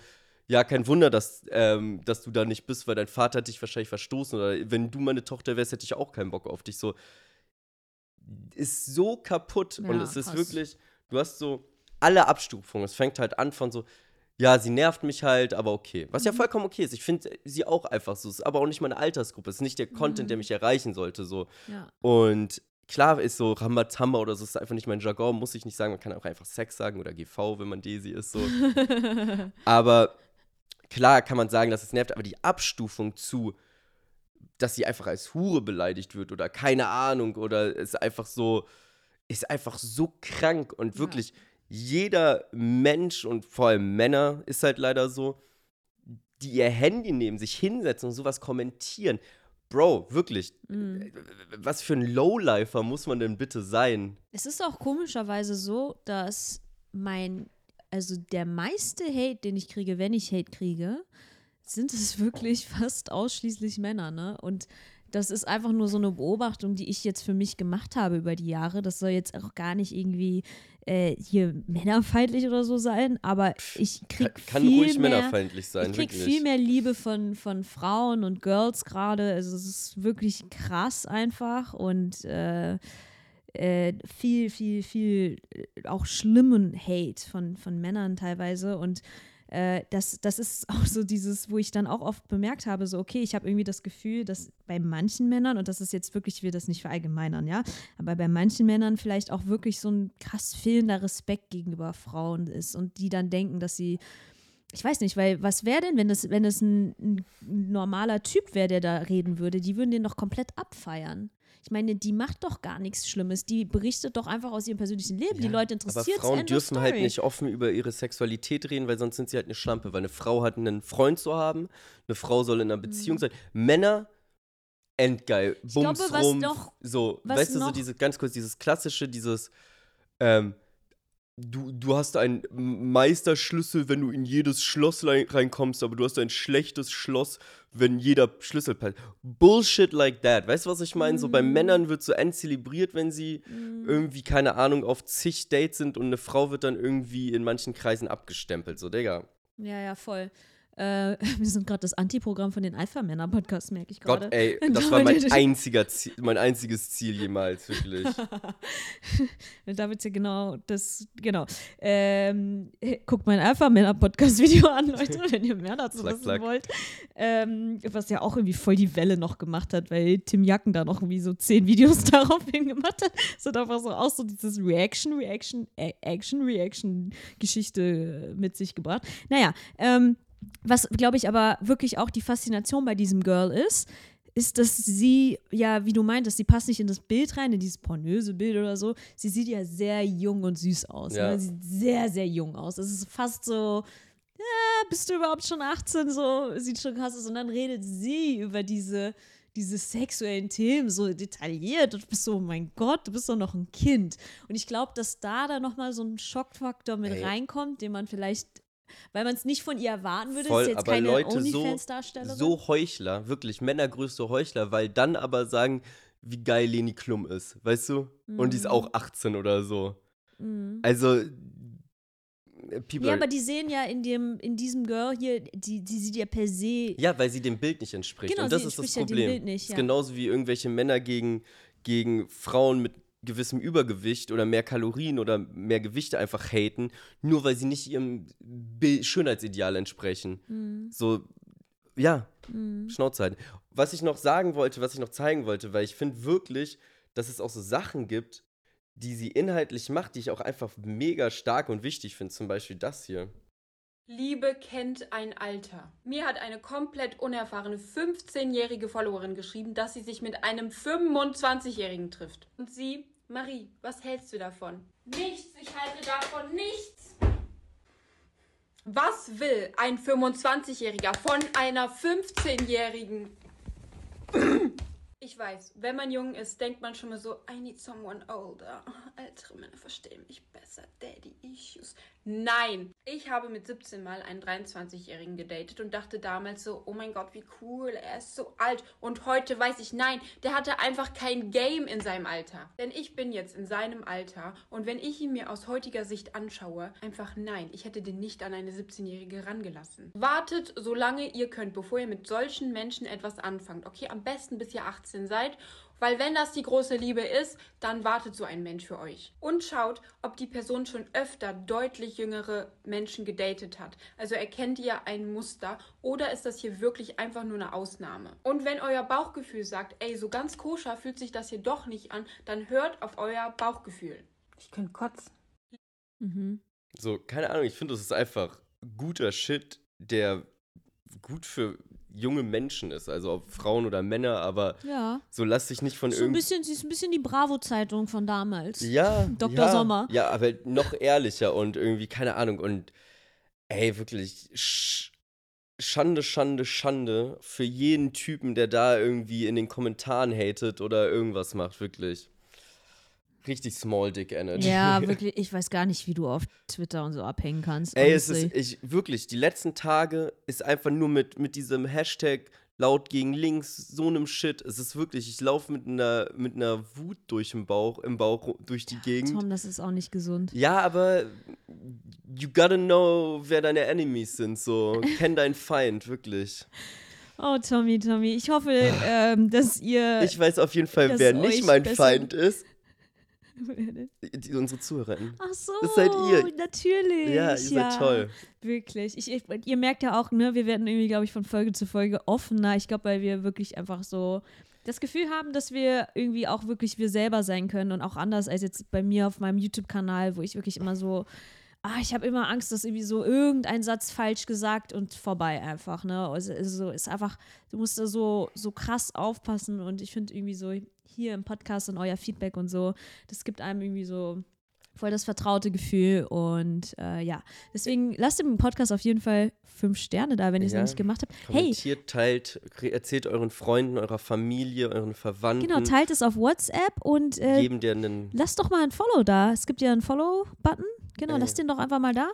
ja, kein Wunder, dass, ähm, dass du da nicht bist, weil dein Vater hat dich wahrscheinlich verstoßen oder wenn du meine Tochter wärst, hätte ich auch keinen Bock auf dich. So, ist so kaputt und
Ja,
es ist
krass.
wirklich, du hast so alle Abstufungen. Es fängt halt an von so, ja, sie nervt mich halt, aber okay. Was ja
Mhm.
vollkommen okay ist. Ich finde sie auch einfach so. Es ist aber auch nicht meine Altersgruppe. Es ist nicht der Content,
Mhm.
der mich erreichen sollte. So.
Ja.
Und klar ist so Rambazamba oder so, ist einfach nicht mein Jargon, muss ich nicht sagen. Man kann auch einfach Sex sagen oder GV, wenn man Desi ist. So. aber klar kann man sagen, dass es nervt, aber die Abstufung zu, dass sie einfach als Hure beleidigt wird oder keine Ahnung oder ist einfach so, ist einfach so krank und
Ja.
wirklich jeder Mensch und vor allem Männer ist halt leider so, die ihr Handy nehmen, sich hinsetzen und sowas kommentieren. Bro, wirklich,
Mhm.
was für ein Lowlifer muss man denn bitte sein?
Es ist auch komischerweise so, dass mein, also der meiste Hate, den ich kriege, wenn ich Hate kriege, sind es wirklich fast ausschließlich Männer, ne? Und das ist einfach nur so eine Beobachtung, die ich jetzt für mich gemacht habe über die Jahre. Das soll jetzt auch gar nicht irgendwie äh, hier männerfeindlich oder so sein, aber ich krieg
Kann, kann
viel
ruhig
mehr,
männerfeindlich sein,
ich krieg
wirklich.
viel mehr Liebe von, von Frauen und Girls gerade. Also es ist wirklich krass einfach und äh, äh, viel, viel, viel äh, auch schlimmen Hate von, von Männern teilweise. Und äh, das, das ist auch so dieses, wo ich dann auch oft bemerkt habe, so, okay, ich habe irgendwie das Gefühl, dass bei manchen Männern, und das ist jetzt wirklich, ich will das nicht verallgemeinern, ja, aber bei manchen Männern vielleicht auch wirklich so ein krass fehlender Respekt gegenüber Frauen ist und die dann denken, dass sie ich weiß nicht, weil was wäre denn, wenn das, wenn ein, ein normaler Typ wäre, der da reden würde? Die würden den doch komplett abfeiern. Ich meine, die macht doch gar nichts Schlimmes. Die berichtet doch einfach aus ihrem persönlichen Leben. die Leute
Aber
interessiert
Frauen dürfen halt nicht offen über ihre Sexualität reden, weil sonst sind sie halt eine Schlampe. Weil eine Frau hat einen Freund zu haben, eine Frau soll in einer Beziehung sein. Männer, endgeil, Bums
Mhm. glaube, was
rum,
noch-
so, weißt du, so
noch-
diese, ganz kurz, dieses klassische, dieses, ähm, du, du hast einen Meisterschlüssel, wenn du in jedes Schloss rein- reinkommst, aber du hast ein schlechtes Schloss, wenn jeder Schlüssel passt. Bullshit like that. Weißt du, was ich meine? So bei
Mhm.
Männern wird so entzelebriert, wenn sie irgendwie, keine Ahnung, auf zig Dates sind und eine Frau wird dann irgendwie in manchen Kreisen abgestempelt. So, Digga.
Ja, ja, voll. Äh, wir sind gerade das Antiprogramm von den Alpha-Männer-Podcasts, merke ich
Gott,
gerade.
ey, das war mein einziger Ziel, mein einziges Ziel jemals, wirklich.
Da wird ja genau das, genau. Ähm, guckt mein Alpha-Männer-Podcast-Video an, Leute, wenn ihr mehr dazu
Klack,
wissen
klack.
wollt. Ähm, was ja auch irgendwie voll die Welle noch gemacht hat, weil Tim Jacken da noch irgendwie so zehn Videos daraufhin gemacht hat. So einfach so auch so dieses Reaction, Reaction, Action, Reaction-Geschichte mit sich gebracht. Naja, ähm, was glaube ich aber wirklich auch die Faszination bei diesem Girl ist, ist, dass sie, ja, wie du meintest, sie passt nicht in das Bild rein, in dieses pornöse Bild oder so. Sie sieht ja sehr jung und süß aus.
Ja.
Ne? Sie sieht sehr, sehr jung aus. Es ist fast so, ja, bist du überhaupt schon 18? So, sieht schon krass aus. Und dann redet sie über diese, diese sexuellen Themen so detailliert und du bist so, oh mein Gott, du bist doch noch ein Kind. Und ich glaube, dass da dann nochmal so ein Schockfaktor mit
Ey.
reinkommt, den man vielleicht, weil man es nicht von ihr erwarten würde,
Voll,
ist jetzt
aber
keine
Leute so, so Heuchler, wirklich Männergrößte Heuchler, weil dann aber sagen, wie geil Leni Klum ist, weißt du? Und die ist
Mhm.
auch 18 oder so.
Mhm.
Also, äh, people.
Ja, aber die sehen ja in dem, in diesem Girl hier, die, die sieht ja per se.
Ja, weil sie dem Bild nicht entspricht.
Genau,
und das ist das
entspricht ja dem
Problem.
Bild nicht,
ist
ja.
genauso wie irgendwelche Männer gegen, gegen Frauen mit gewissem Übergewicht oder mehr Kalorien oder mehr Gewichte einfach haten, nur weil sie nicht ihrem Bild, Schönheitsideal entsprechen.
Mhm.
So, ja, Schnauze halten. Was ich noch sagen wollte, was ich noch zeigen wollte, weil ich finde wirklich, dass es auch so Sachen gibt, die sie inhaltlich macht, die ich auch einfach mega stark und wichtig finde. Zum Beispiel das hier.
Liebe kennt ein Alter. Mir hat eine komplett unerfahrene 15-jährige Followerin geschrieben, dass sie sich mit einem 25-jährigen trifft. Und sie, Marie, was hältst du davon? Nichts, ich halte davon nichts. Was will ein 25-jähriger von einer 15-jährigen? Ich weiß, wenn man jung ist, denkt man schon mal so, I need someone older. Ältere Männer verstehen mich besser. Daddy Issues. Nein, ich habe mit 17 mal einen 23-Jährigen gedatet und dachte damals so, oh mein Gott, wie cool, er ist so alt. Und heute weiß ich, nein, der hatte einfach kein Game in seinem Alter. Denn ich bin jetzt in seinem Alter und wenn ich ihn mir aus heutiger Sicht anschaue, einfach nein, ich hätte den nicht an eine 17-Jährige rangelassen. Wartet, solange ihr könnt, bevor ihr mit solchen Menschen etwas anfangt. Okay, am besten bis ihr 18 seid. Weil wenn das die große Liebe ist, dann wartet so ein Mensch für euch. Und schaut, ob die Person schon öfter deutlich jüngere Menschen gedatet hat. Also erkennt ihr ein Muster oder ist das hier wirklich einfach nur eine Ausnahme? Und wenn euer Bauchgefühl sagt, ey, so ganz koscher fühlt sich das hier doch nicht an, dann hört auf euer Bauchgefühl.
Ich könnte kotzen.
Mhm.
So, keine Ahnung, ich finde, das ist einfach guter Shit, der gut für junge Menschen ist, also ob Frauen oder Männer, aber
Ja.
so lass dich nicht von
So ein
irgend
bisschen, sie ist ein bisschen die Bravo-Zeitung von damals.
Ja,
Dr.
ja,
Sommer.
Ja, aber noch ehrlicher und irgendwie, keine Ahnung, und ey, wirklich Sch Schande, Schande, Schande für jeden Typen, der da irgendwie in den Kommentaren hatet oder irgendwas macht, wirklich. Richtig small dick energy.
Ja, wirklich, ich weiß gar nicht, wie du auf Twitter und so abhängen kannst.
Ey, es ist, ich, wirklich, die letzten Tage ist einfach nur mit, mit diesem Hashtag laut gegen links, so einem Shit. Es ist wirklich, ich laufe mit einer, mit einer Wut durch den Bauch, im Bauch durch die Gegend.
Tom, das ist auch nicht gesund.
Ja, aber you gotta know, wer deine Enemies sind, so. Kenn deinen Feind, wirklich.
Oh, Tommy, Tommy, ich hoffe, ähm, dass ihr.
Ich weiß auf jeden Fall, wer nicht mein Feind ist. Die, unsere ZuhörerInnen.
Ach so,
Das seid ihr.
natürlich.
Ja, ihr seid toll.
Wirklich. Ich, ich, ihr merkt ja auch, ne, wir werden irgendwie, glaube ich, von Folge zu Folge offener. Ich glaube, weil wir wirklich einfach so das Gefühl haben, dass wir irgendwie auch wirklich wir selber sein können und auch anders als jetzt bei mir auf meinem YouTube-Kanal, wo ich wirklich immer so, ah, ich habe immer Angst, dass irgendwie so irgendein Satz falsch gesagt und vorbei einfach, ne? Also, also ist einfach, du musst da so, so krass aufpassen und ich finde irgendwie so hier im Podcast und euer Feedback und so, das gibt einem irgendwie so voll das vertraute Gefühl und äh, ja, deswegen lasst dem Podcast auf jeden Fall fünf Sterne da, wenn ihr es
Ja.
noch nicht gemacht habt. Hey,
Kommentiert, teilt, re- erzählt euren Freunden, eurer Familie, euren Verwandten.
genau, teilt es auf WhatsApp und äh,
Jedem, der einen.
lasst doch mal ein Follow da. Es gibt ja einen Follow-Button. Genau,
Ey.
lasst den doch einfach mal da.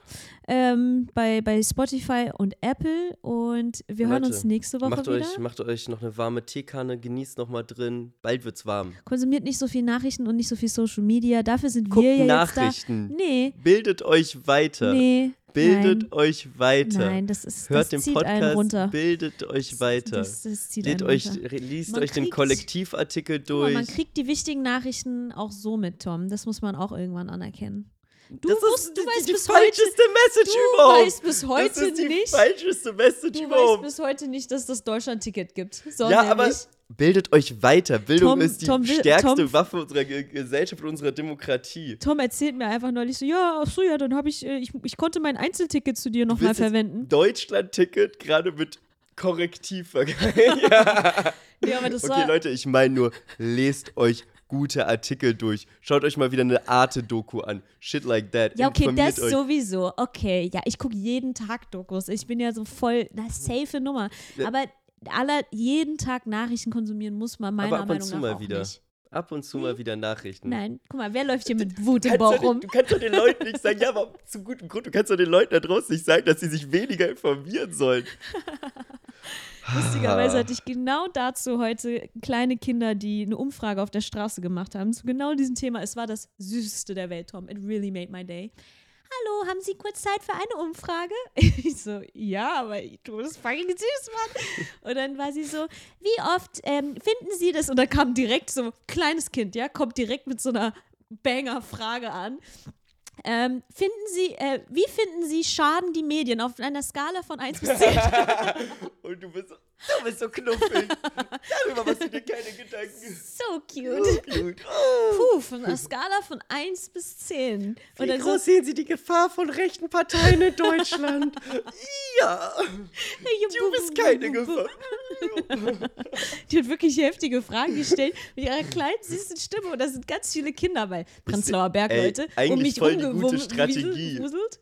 Ähm, bei, bei Spotify und Apple. Und wir hören
Leute,
uns nächste Woche
Macht
wieder.
euch, macht euch noch eine warme Teekanne, genießt noch mal drin. Bald wird's warm.
Konsumiert nicht so viel Nachrichten und nicht so viel Social Media. Dafür sind
Guckt
wir ja
Nachrichten.
jetzt da. Nee,
Bildet euch weiter.
nee.
Bildet
nein.
euch weiter.
Nein, das ist
Hört
das
den Podcast,
runter.
bildet euch weiter.
Das, das
euch, liest
Man
euch den
kriegt-
Kollektivartikel
Guck mal,
durch.
man kriegt die wichtigen Nachrichten auch so mit, Tom. Das muss man auch irgendwann anerkennen. Du,
das
wusst,
ist
du
die,
weißt
die
bis heute,
falscheste Message
du
überhaupt.
weißt bis heute
das ist die
nicht,
falscheste Message
du weißt
überhaupt.
bis heute nicht, dass das Deutschland-Ticket gibt. So
Ja, aber bildet euch weiter. Bildung
Tom-
ist die
Tom
stärkste
Tom-
Waffe unserer Ge Gesellschaft und unserer Demokratie.
Tom erzählt mir einfach neulich so, ja, ach so, ja, dann habe ich, äh, ich, ich konnte mein Einzelticket zu dir nochmal verwenden.
Deutschland-Ticket gerade mit Korrektiv vergleichen. ja.
Ja, aber das
Okay, Leute, ich meine nur, lest euch gute Artikel durch. Schaut euch mal wieder eine Arte-Doku an. Shit like that.
ja, okay,
Informiert
das
euch.
sowieso. Okay, ja, ich gucke jeden Tag Dokus. Ich bin ja so voll, na, safe Nummer. Aber aller jeden Tag Nachrichten konsumieren muss man meiner
Aber ab und
Meinung
zu
nach
mal
auch
wieder.
nicht.
Ab und zu mal wieder Nachrichten.
Nein, guck mal, wer läuft hier mit Wut im Bauch rum?
du kannst doch den Leuten nicht sagen, ja, aber zu gutem Grund, du kannst doch den Leuten da draußen nicht sagen, dass sie sich weniger informieren sollen.
Lustigerweise hatte ich genau dazu heute kleine Kinder, die eine Umfrage auf der Straße gemacht haben, zu genau diesem Thema. Es war das süßeste der Welt, Tom. It really made my day. Hallo, haben Sie kurz Zeit für eine Umfrage? Ich so, ja, aber du bist fucking süß, Mann. Und dann war sie so, wie oft ähm, finden Sie das? Und dann kam direkt so, kleines Kind, ja, kommt direkt mit so einer Banger-Frage an. Ähm, finden Sie, äh, wie finden Sie schaden die Medien auf einer Skala von 1 bis 10?
Und du bist du bist so knuffig. Darüber machst du dir keine Gedanken.
so cute.
Gut. Oh,
Puh, von einer Skala von 1 bis 10.
wie groß
so,
sehen Sie die Gefahr von rechten Parteien in Deutschland? ja, du bist keine Gefahr.
Die hat wirklich heftige Fragen gestellt mit ihrer kleinen, süßen Stimme. Und da sind ganz viele Kinder bei Prenzlauer Berg,
ey,
Leute.
eigentlich
um mich
voll die gute Strategie.
wuselt.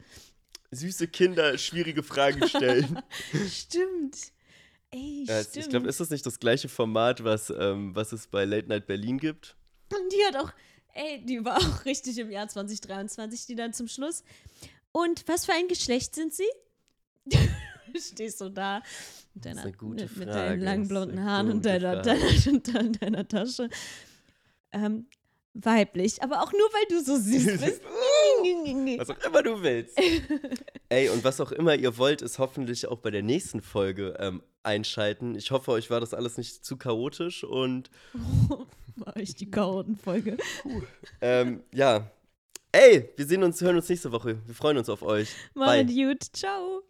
Süße Kinder schwierige Fragen stellen.
Stimmt. Ey,
Ja,
stimmt.
ich glaube, ist das nicht das gleiche Format, was, ähm, was es bei Late Night Berlin gibt?
Und die hat auch, ey, die war auch richtig im Jahr 2023, die dann zum Schluss. Und was für ein Geschlecht sind sie? Stehst du da mit, deiner, mit, mit deinen langen blonden Haaren und deiner, deiner, deiner Tasche. Ähm, weiblich, aber auch nur, weil du so süß bist.
Was auch immer du willst. Ey, und was auch immer ihr wollt, ist hoffentlich auch bei der nächsten Folge ähm, einschalten. Ich hoffe, euch war das alles nicht zu chaotisch und
War ich die Chaotenfolge.
ähm, ja. Ey, wir sehen uns, hören uns nächste Woche. Wir freuen uns auf euch.
Mal gut. Ciao.